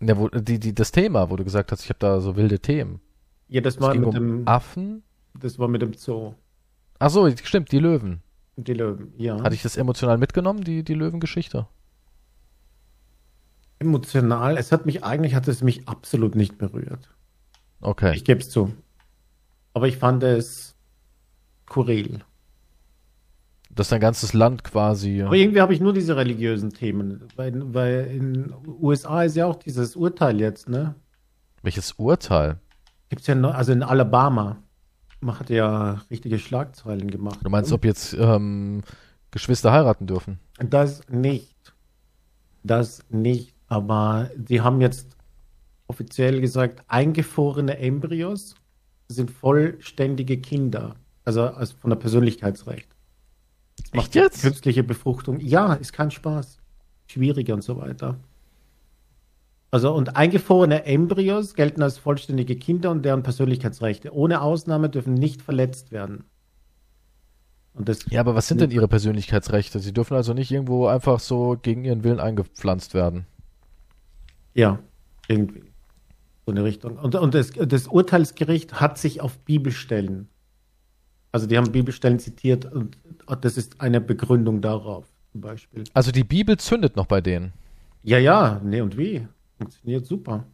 Ja, wo, die, die, das Thema, wo du gesagt hast, ich habe da so wilde Themen. Ja, das Es war mit um dem, Affen. das war mit dem Zoo. Ach so, stimmt, die Löwen. Die Löwen, ja. Hatte ich das emotional mitgenommen, die, die Löwengeschichte? Emotional, es hat mich, eigentlich hat es mich absolut nicht berührt. Okay. Ich gebe es zu. Aber ich fand es skurril. Dass dein ganzes Land quasi. Aber irgendwie habe ich nur diese religiösen Themen. Weil, weil in USA ist ja auch dieses Urteil jetzt, ne? Welches Urteil? Gibt's ja noch, also in Alabama hat ja richtige Schlagzeilen gemacht. Du meinst, ob jetzt ähm, Geschwister heiraten dürfen? Das nicht. Das nicht. Aber die haben jetzt offiziell gesagt, eingefrorene Embryos sind vollständige Kinder. Also, also von der Persönlichkeitsrecht. Das macht Echt jetzt? Künstliche Befruchtung. Ja, ist kein Spaß. Schwieriger und so weiter. Also, und eingefrorene Embryos gelten als vollständige Kinder und deren Persönlichkeitsrechte ohne Ausnahme dürfen nicht verletzt werden. Und das Ja, aber was sind denn ihre Persönlichkeitsrechte? Sie dürfen also nicht irgendwo einfach so gegen ihren Willen eingepflanzt werden. Ja, irgendwie. So eine Richtung. Und, und das, das Urteilsgericht hat sich auf Bibelstellen, also die haben Bibelstellen zitiert und das ist eine Begründung darauf, zum Beispiel. Also die Bibel zündet noch bei denen. Ja, ja, nee, und wie? Funktioniert super.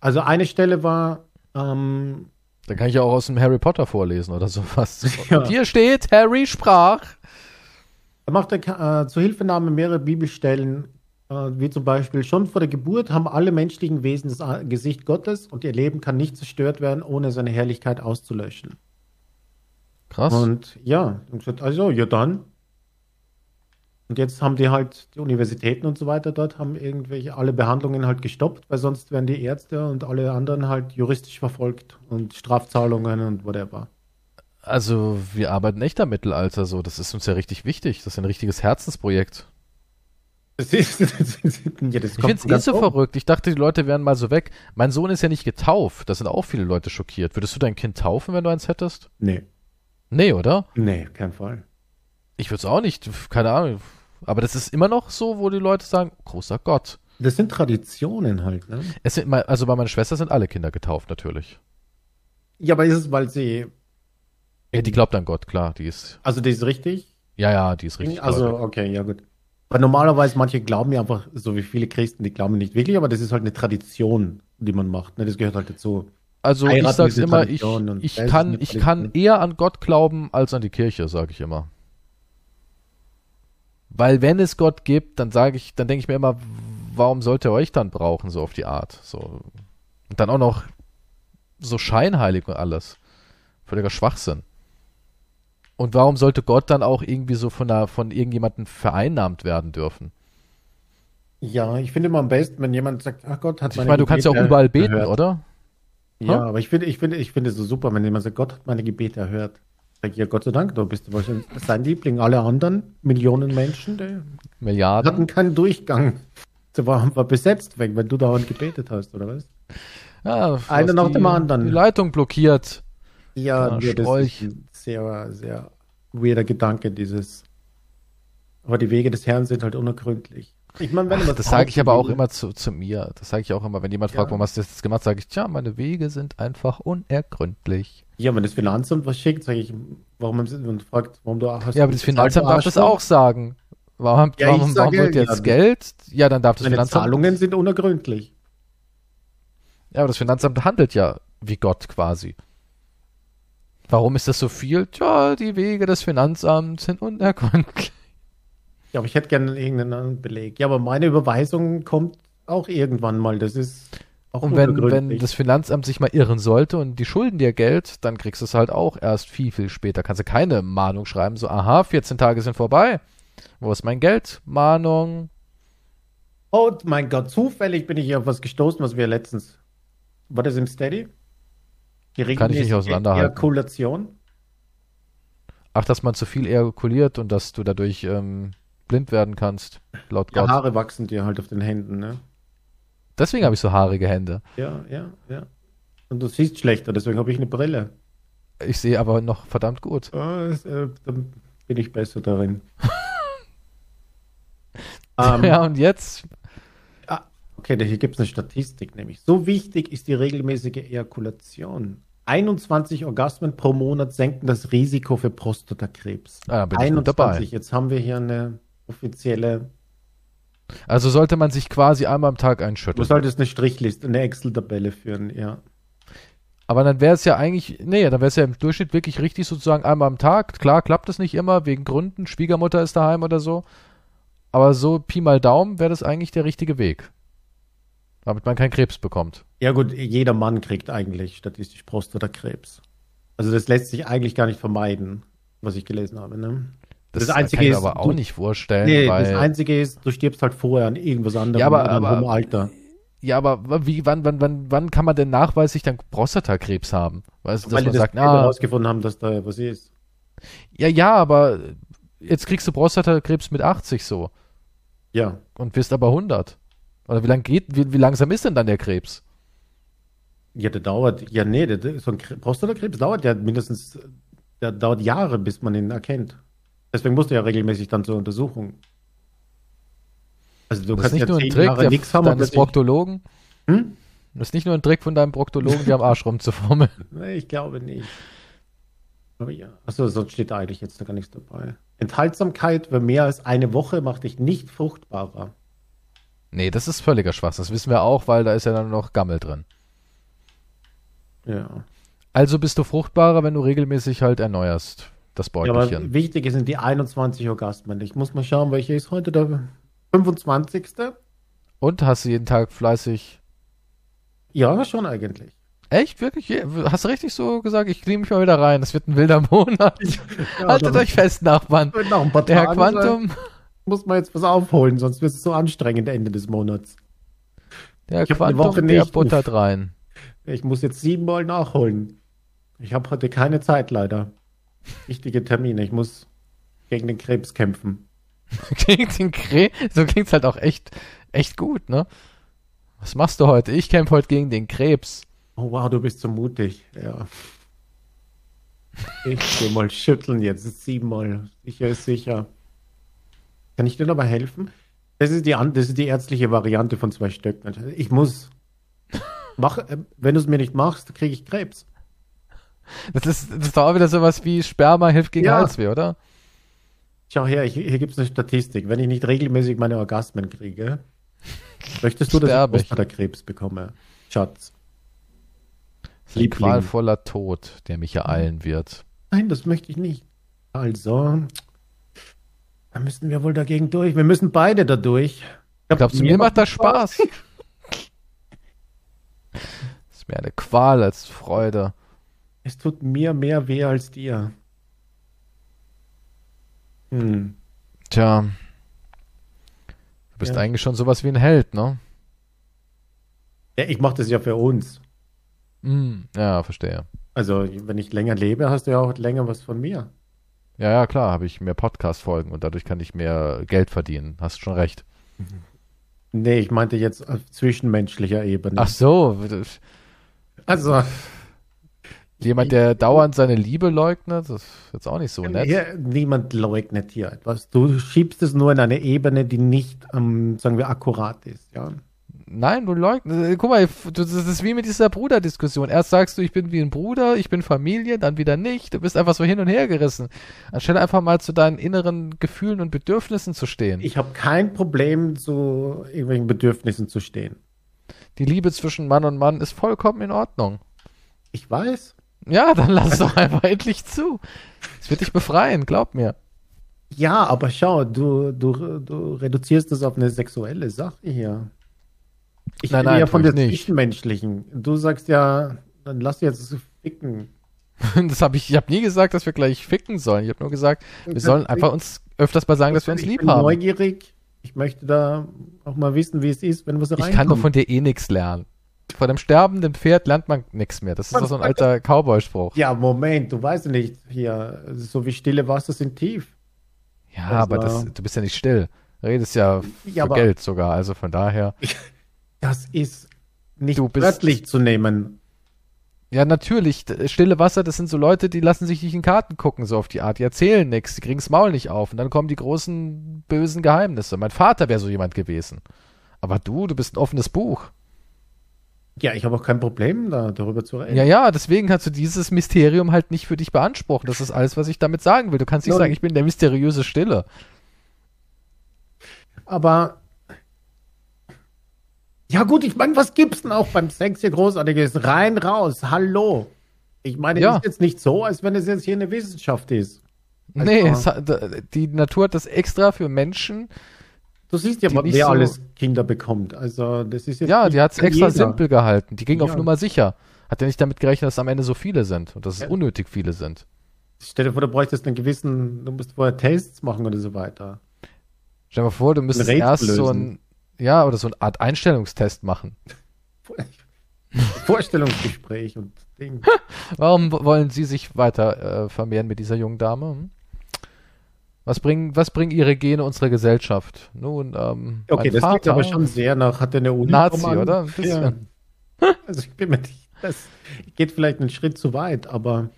Also eine Stelle war, ähm, Dann kann ich ja auch aus dem Harry Potter vorlesen oder sowas. *laughs* Ja. Und hier steht, Harry sprach. Er macht äh, zur Hilfenahme mehrere Bibelstellen, wie zum Beispiel, schon vor der Geburt haben alle menschlichen Wesen das A- Gesicht Gottes und ihr Leben kann nicht zerstört werden, ohne seine Herrlichkeit auszulöschen. Krass. Und ja, also, ja dann. Und jetzt haben die halt, die Universitäten und so weiter dort haben irgendwelche, alle Behandlungen halt gestoppt, weil sonst werden die Ärzte und alle anderen halt juristisch verfolgt und Strafzahlungen und whatever. Also wir arbeiten echt am Mittelalter so. Das ist uns ja richtig wichtig. Das ist ein richtiges Herzensprojekt. Das ist, das ist, ja, das Ich finde es eh so oben. verrückt. Ich dachte, die Leute wären mal so weg. Mein Sohn ist ja nicht getauft. Da sind auch viele Leute schockiert. Würdest du dein Kind taufen, wenn du eins hättest? Nee, Nee, oder? nee, kein Fall. Ich würde es auch nicht. Keine Ahnung. Aber das ist immer noch so, wo die Leute sagen, großer Gott. Das sind Traditionen halt, ne? Es sind, also bei meiner Schwester sind alle Kinder getauft, natürlich. Ja, aber ist es, weil sie, Ja, die glaubt an Gott, klar. Die ist, also die ist richtig? ja, ja, die ist richtig. also, gläubig. okay, ja gut. Aber normalerweise, manche glauben ja einfach, so wie viele Christen, die glauben nicht wirklich, aber das ist halt eine Tradition, die man macht, ne? Das gehört halt dazu. Also ich heiraten sag's ist eine immer, ich, ich kann, ich kann eher an Gott glauben als an die Kirche, sage ich immer. Weil wenn es Gott gibt, dann sage ich, dann denke ich mir immer, warum sollte er euch dann brauchen, so auf die Art. So. Und dann auch noch so scheinheilig und alles. Völliger Schwachsinn. Und warum sollte Gott dann auch irgendwie so von, einer, von irgendjemandem vereinnahmt werden dürfen? Ja, ich finde immer am besten, wenn jemand sagt, ach Gott hat Ich meine, du kannst ja auch überall beten, erhört. oder? Ja, Hm? aber ich finde, ich finde, ich finde es so super, wenn jemand sagt, Gott hat meine Gebete erhört. Sag ich, ja, Gott sei Dank, du bist wahrscheinlich sein Liebling. Alle anderen Millionen Menschen, die Milliarden. hatten keinen Durchgang. Sie war, war besetzt weg, weil du dauernd gebetet hast, oder was? Ja, Einer nach dem anderen. Die Leitung blockiert. Ja, Ja, das sehr, sehr weirder Gedanke, dieses. Aber die Wege des Herrn sind halt unergründlich. Ich meine, wenn Ach, das sage ich aber auch immer zu, zu mir. Das sage ich auch immer, wenn jemand fragt, Ja. warum hast du das gemacht, sage ich, tja, meine Wege sind einfach unergründlich. Ja, wenn das Finanzamt was schickt, sage ich, warum haben sie und fragt, warum du hast. Ja, aber das Finanzamt darf das auch sagen. Warum, Ja, warum, warum sage, wird ja, jetzt das- Geld? Ja, dann darf das Meine Finanzamt. Zahlungen sind unergründlich. Ja, aber das Finanzamt handelt ja wie Gott quasi. Warum ist das so viel? Tja, die Wege des Finanzamts sind unergründlich. Ja, aber ich hätte gerne irgendeinen Beleg. Ja, aber meine Überweisung kommt auch irgendwann mal. Das ist auch Und wenn, wenn das Finanzamt sich mal irren sollte und die schulden dir Geld, dann kriegst du es halt auch erst viel, viel später. Kannst du keine Mahnung schreiben, so, aha, 14 Tage sind vorbei. Wo ist mein Geld? Mahnung. Oh mein Gott, zufällig bin ich auf was gestoßen, was wir letztens. War das im Steady? Kann ich nicht auseinanderhalten. Ejakulation? Ach, dass man zu viel ejakuliert und dass du dadurch ähm, blind werden kannst, laut Ja, Gott. Haare wachsen dir halt auf den Händen, ne? Deswegen habe ich so haarige Hände. Ja, ja, ja. Und du siehst schlechter, deswegen habe ich eine Brille. Ich sehe aber noch verdammt gut. Das, äh, dann bin ich besser darin. *laughs* ähm, ja, und jetzt? Okay, hier gibt es eine Statistik, nämlich. So wichtig ist die regelmäßige Ejakulation. 21 Orgasmen pro Monat senken das Risiko für Prostatakrebs. Ah, bin ich mit dabei. Jetzt haben wir hier eine offizielle. Also sollte man sich quasi einmal am Tag Du einschütteln. solltest eine Strichliste, eine Excel-Tabelle führen, ja. Aber dann wäre es ja eigentlich, nee, dann wäre es ja im Durchschnitt wirklich richtig sozusagen einmal am Tag. Klar, klappt es nicht immer, wegen Gründen, Schwiegermutter ist daheim oder so. Aber so Pi mal Daumen wäre das eigentlich der richtige Weg. Damit man keinen Krebs bekommt. Ja gut, jeder Mann kriegt eigentlich statistisch Prostatakrebs. Also das lässt sich eigentlich gar nicht vermeiden, was ich gelesen habe. Ne? Das, Das Einzige kann ich ist, aber auch du- nicht vorstellen, Nee, weil, das Einzige ist, du stirbst halt vorher an irgendwas anderem Ja, aber- an aber- hohem Alter. ja, aber wie, wann, wann, wann, wann kann man denn nachweislich dann Prostatakrebs haben? Weißt dass Weil die man das sagt, ah, herausgefunden haben, dass da was ist. ja, ja, aber jetzt kriegst du Prostatakrebs mit 80 so Ja. und wirst aber 100. Oder wie lang geht, wie, wie langsam ist denn dann der Krebs? Ja, der dauert, ja nee, der, der, so ein Kre- Prostatakrebs dauert ja mindestens, der dauert Jahre, bis man ihn erkennt. Deswegen musst du ja regelmäßig dann zur Untersuchung. Also du das kannst nicht ja nur ein Trick Jahre der, nichts haben deines Proktologen. Hm? Das ist nicht nur ein Trick von deinem Proktologen, dir am Arsch rumzufummeln. *laughs* Nee, ich glaube nicht. Aber ja. Achso, sonst steht da eigentlich jetzt gar nichts dabei. Enthaltsamkeit für mehr als eine Woche macht dich nicht fruchtbarer. Nee, das ist völliger Schwachs. Das wissen wir auch, weil da ist ja dann noch Gammel drin. Ja. Also bist du fruchtbarer, wenn du regelmäßig halt erneuerst, das ja aber Beutelchen. wichtig sind die 21 Orgasmen. Ich muss mal schauen, welche ist heute der 25. Und hast du jeden Tag fleißig. Ja, schon eigentlich. Echt? Wirklich? Hast du richtig so gesagt? Ich klinge mich mal wieder rein. Das wird ein wilder *laughs* Monat. Haltet euch fest, Nachbarn. Nach ein paar Der Herr Quantum, muss man jetzt was aufholen, sonst wird es so anstrengend Ende des Monats. der Ich eine Woche der nicht. buttert rein. Ich muss jetzt siebenmal nachholen. Ich habe heute keine Zeit leider. Wichtige Termine. Ich muss gegen den Krebs kämpfen. *laughs* Gegen den Krebs. So klingt's halt auch echt, echt gut, ne? Was machst du heute? Ich kämpfe heute gegen den Krebs. Oh wow, du bist so mutig. Ja. Ich geh mal schütteln jetzt. Siebenmal. Sicher ist sicher. Kann ich dir dabei helfen? Das ist die, das ist die ärztliche Variante von zwei Stöcken. Ich muss. Mach, äh, wenn du es mir nicht machst, kriege ich Krebs. Das ist, das ist doch auch wieder sowas wie Sperma hilft gegen Ja. Halsweh, oder? Schau her, ich, hier gibt es eine Statistik. Wenn ich nicht regelmäßig meine Orgasmen kriege, *laughs* möchtest du, dass Sterbe ich. Prostatakrebs bekomme? Schatz. Das ist ein qualvoller Tod, der mich ereilen wird. Nein, das möchte ich nicht. Also, da müssen wir wohl dagegen durch. Wir müssen beide da durch. Glaubst du, mir macht das Spaß? Das *laughs* ist mehr eine Qual als Freude. Es tut mir mehr weh als dir. Hm. Tja. Du bist Ja. eigentlich schon sowas wie ein Held, ne? Ja, ich mache das ja für uns. Hm, ja, verstehe. Also, wenn ich länger lebe, hast du ja auch länger was von mir. Ja, ja, klar, habe ich mehr Podcast-Folgen und dadurch kann ich mehr Geld verdienen. Hast schon recht. Nee, ich meinte jetzt auf zwischenmenschlicher Ebene. Ach so, also, jemand, der dauernd seine Liebe leugnet, das ist jetzt auch nicht so nett. Hier, niemand leugnet hier etwas. Du schiebst es nur in eine Ebene, die nicht, ähm, sagen wir, akkurat ist. Ja? Nein, du leugnest. äh, Guck mal, das ist wie mit dieser Bruderdiskussion. Erst sagst du, ich bin wie ein Bruder, ich bin Familie, dann wieder nicht. Du bist einfach so hin und her gerissen. Anstelle einfach mal zu deinen inneren Gefühlen und Bedürfnissen zu stehen. Ich habe kein Problem, zu irgendwelchen Bedürfnissen zu stehen. Die Liebe zwischen Mann und Mann ist vollkommen in Ordnung. Ich weiß. Ja, dann lass doch einfach endlich zu. Es wird dich befreien, glaub mir. Ja, aber schau, du, du, du reduzierst es auf eine sexuelle Sache hier. Ich Nein, rede nein, ja von der ich nicht. zwischenmenschlichen. Du sagst ja, dann lass jetzt ficken. *laughs* Das habe ich, ich habe nie gesagt, dass wir gleich ficken sollen. Ich habe nur gesagt, wir sollen einfach uns öfters mal sagen, dass wir uns ich lieb bin haben. neugierig. Ich möchte da auch mal wissen, wie es ist, wenn was Ich reinkommt. kann doch von dir eh nichts lernen. Von einem sterbenden Pferd lernt man nichts mehr. Das ist doch so ein alter Cowboy-Spruch. Ja, Moment, du weißt ja nicht hier, so wie stille Wasser sind tief. Ja, Also- aber das, du bist ja nicht still. Redest ja für Ja, aber- Geld sogar, also von daher. Das ist nicht Du bist- wörtlich zu nehmen. Ja, natürlich. Stille Wasser, das sind so Leute, die lassen sich nicht in Karten gucken, so auf die Art. Die erzählen nichts, die kriegen's Maul nicht auf. Und dann kommen die großen, bösen Geheimnisse. Mein Vater wäre so jemand gewesen. Aber du, du bist ein offenes Buch. Ja, ich habe auch kein Problem, da, darüber zu reden. Ja, ja, deswegen kannst du dieses Mysterium halt nicht für dich beanspruchen. Das ist alles, was ich damit sagen will. Du kannst nicht Nun- sagen, ich bin der mysteriöse Stille. Aber ja gut, ich meine, was gibt's denn auch beim Sex hier großartiges? Rein, raus, hallo. Ich meine, Ja. ist jetzt nicht so, als wenn es jetzt hier eine Wissenschaft ist. Also- Nee, es hat, die Natur hat das extra für Menschen. Du siehst ja, wer so- alles Kinder bekommt. Also das ist jetzt Ja, die hat's extra jeder. simpel gehalten. Die ging auf Ja. Nummer sicher. Hat ja nicht damit gerechnet, dass am Ende so viele sind und dass es Ja. unnötig viele sind. Stell dir vor, du bräuchtest einen gewissen, du musst vorher Tests machen oder so weiter. Stell dir mal vor, du müsstest erst so lösen. ein, ja, oder so eine Art Einstellungstest machen. *laughs* Vorstellungsgespräch und Ding. *laughs* Warum wollen Sie sich weiter äh, vermehren mit dieser jungen Dame? Hm? Was bringen, was bringen Ihre Gene unserer Gesellschaft? Nun, ähm, Okay, das klingt Vater, aber schon sehr nach, hat er eine Uniform Nazi, an? oder? Ein bisschen. Ja. *laughs* Also ich bin mir nicht, das geht vielleicht einen Schritt zu weit, aber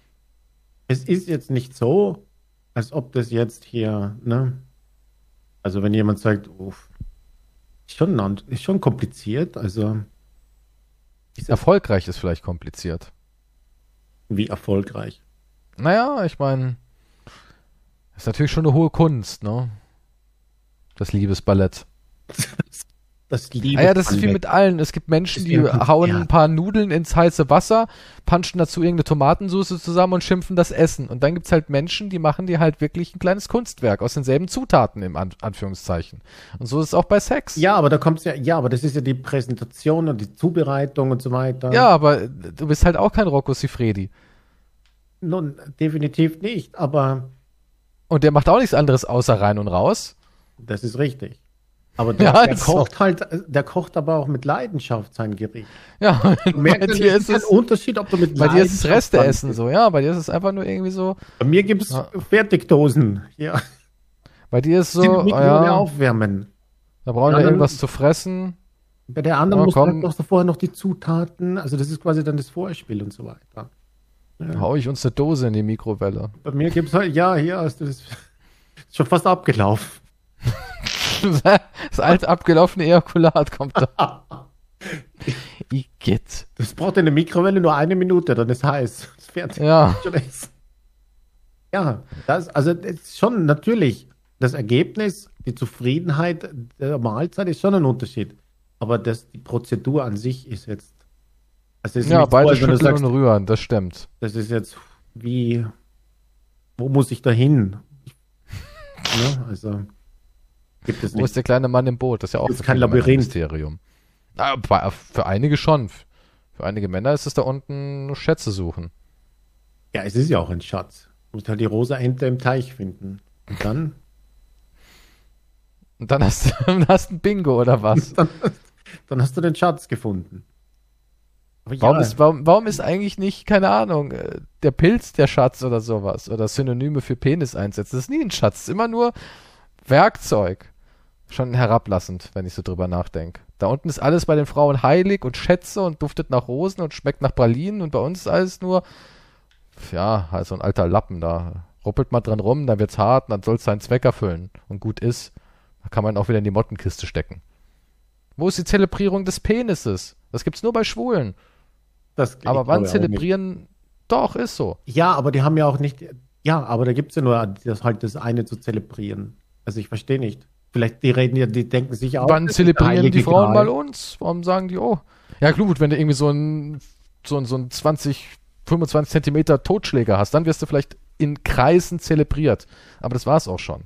es ist jetzt nicht so, als ob das jetzt hier, ne? Also wenn jemand sagt, uff, schon, ist schon kompliziert, also erfolgreich ist vielleicht kompliziert. wie erfolgreich. Naja, ich meine, ist natürlich schon eine hohe Kunst, ne? Das Liebesballett. Das *laughs* Liebe. Ah ja, das ist wie mit allen. Es gibt Menschen, die hauen Konzert. ein paar Nudeln ins heiße Wasser, punchen dazu irgendeine Tomatensauce zusammen und schimpfen das Essen. Und dann gibt's halt Menschen, die machen dir halt wirklich ein kleines Kunstwerk aus denselben Zutaten im An Anführungszeichen. Und so ist es auch bei Sex. Ja, aber da kommt's ja, ja, aber das ist ja die Präsentation und die Zubereitung und so weiter. Ja, aber du bist halt auch kein Rocco Sifredi. Nun, definitiv nicht, aber Und der macht auch nichts anderes außer rein und raus. Das ist richtig. Aber *laughs* der, Ja, der kocht halt, der kocht aber auch mit Leidenschaft sein Gericht. Ja, *laughs* Du bei ja, dir es ist es, ein Unterschied, ob du mit bei dir ist es Resteessen so, ja. Bei dir ist es einfach nur irgendwie so. Bei mir gibt's Ja. Fertigdosen. Ja, bei dir ist die so, Mikrowelle ja, aufwärmen. da brauchen Ja, wir irgendwas zu fressen. Bei der anderen Ja, du halt noch so vorher noch die Zutaten. Also das ist quasi dann das Vorspiel und so weiter. Hau ich uns eine Dose in die Mikrowelle. Bei mir gibt's halt, ja, hier hast du das ist *laughs* schon fast abgelaufen. *laughs* Das alte abgelaufene Ejakulat kommt da. *laughs* Igitt. Das braucht in der Mikrowelle nur eine Minute, dann ist heiß. Das fertig. Ja. Ja, das, also das ist schon natürlich das Ergebnis, die Zufriedenheit der Mahlzeit ist schon ein Unterschied. Aber das, die Prozedur an sich ist jetzt. Also ist Ja, so, beide du schütteln sagst, und rühren, das stimmt. das ist jetzt wie, wo muss ich da hin? *laughs* ne? Also gibt es Wo nicht. ist der kleine Mann im Boot? Das ist ja auch Ist kein ein Labyrinth. Ah, bei- Für einige schon. Für einige Männer ist es da unten Schätze suchen. Ja, es ist ja auch ein Schatz. Du musst halt die rosa Ente im Teich finden. Und dann, *laughs* Und dann hast du *laughs* hast ein Bingo oder was? dann, *laughs* dann hast du den Schatz gefunden. Aber Warum, ja, ist, warum, warum ist eigentlich nicht, keine Ahnung, äh, der Pilz der Schatz oder sowas? Oder Synonyme für Penis einsetzen? Das ist nie ein Schatz, das ist immer nur Werkzeug. Schon herablassend, wenn ich so drüber nachdenke. Da unten ist alles bei den Frauen heilig und Schätze und duftet nach Rosen und schmeckt nach Pralinen und bei uns ist alles nur, ja, halt so ein alter Lappen da. Ruppelt mal dran rum, dann wird's hart und dann soll's seinen Zweck erfüllen und gut ist. Da kann man auch wieder in die Mottenkiste stecken. Wo ist die Zelebrierung des Penises? Das gibt's nur bei Schwulen. das Aber wann zelebrieren? Doch, ist so. Ja, aber die haben ja auch nicht. Ja, aber da gibt es ja nur das halt das eine zu zelebrieren. Also ich verstehe nicht. Vielleicht die reden ja, die denken sich auch. wann zelebrieren die Frauen Gral. mal uns? Warum sagen die, oh? Ja, gut, wenn du irgendwie so ein, so ein, so ein 20, 25 Zentimeter Totschläger hast, dann wirst du vielleicht in Kreisen zelebriert. Aber das war's auch schon.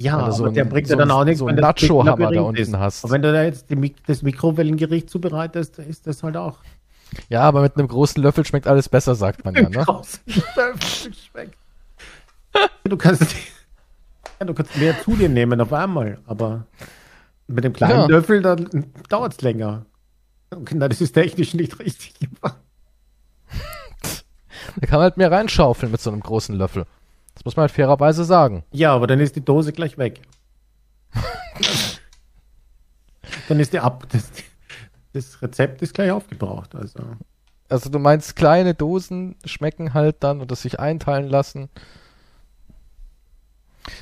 Ja, du aber so ein- der bringt so ja dann ein- auch nichts, so wenn ein Big Nacho-Hammer da unten ist. hast. Aber wenn du da jetzt die, das Mikrowellengericht zubereitest, ist das halt auch. Ja, aber mit einem großen Löffel schmeckt alles besser, sagt man ja, ne? Draußen schmeckt. *laughs* Du kannst, ja, du kannst mehr zu dir nehmen auf einmal, aber mit dem kleinen Ja. Löffel, dann dauert es länger. Okay, na, das ist technisch nicht richtig gemacht. Da kann man halt mehr reinschaufeln mit so einem großen Löffel. Das muss man halt fairerweise sagen. Ja, aber dann ist die Dose gleich weg. dann ist die ab. Das, das Rezept ist gleich aufgebraucht. Also. Also du meinst, kleine Dosen schmecken halt dann und das sich einteilen lassen.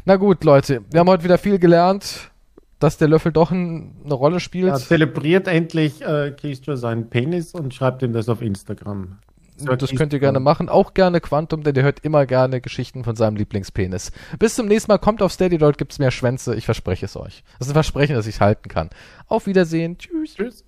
Na gut, Leute, wir haben heute wieder viel gelernt, dass der Löffel doch ein, eine Rolle spielt. Ja, zelebriert endlich äh, Keystro seinen Penis und schreibt ihm das auf Instagram. Das, das könnt ihr gerne machen. Auch gerne Quantum, denn der hört immer gerne Geschichten von seinem Lieblingspenis. Bis zum nächsten Mal. Kommt auf Steady, dort gibt's mehr Schwänze. Ich verspreche es euch. Das ist ein Versprechen, das ich halten kann. Auf Wiedersehen. Tschüss. Tschüss.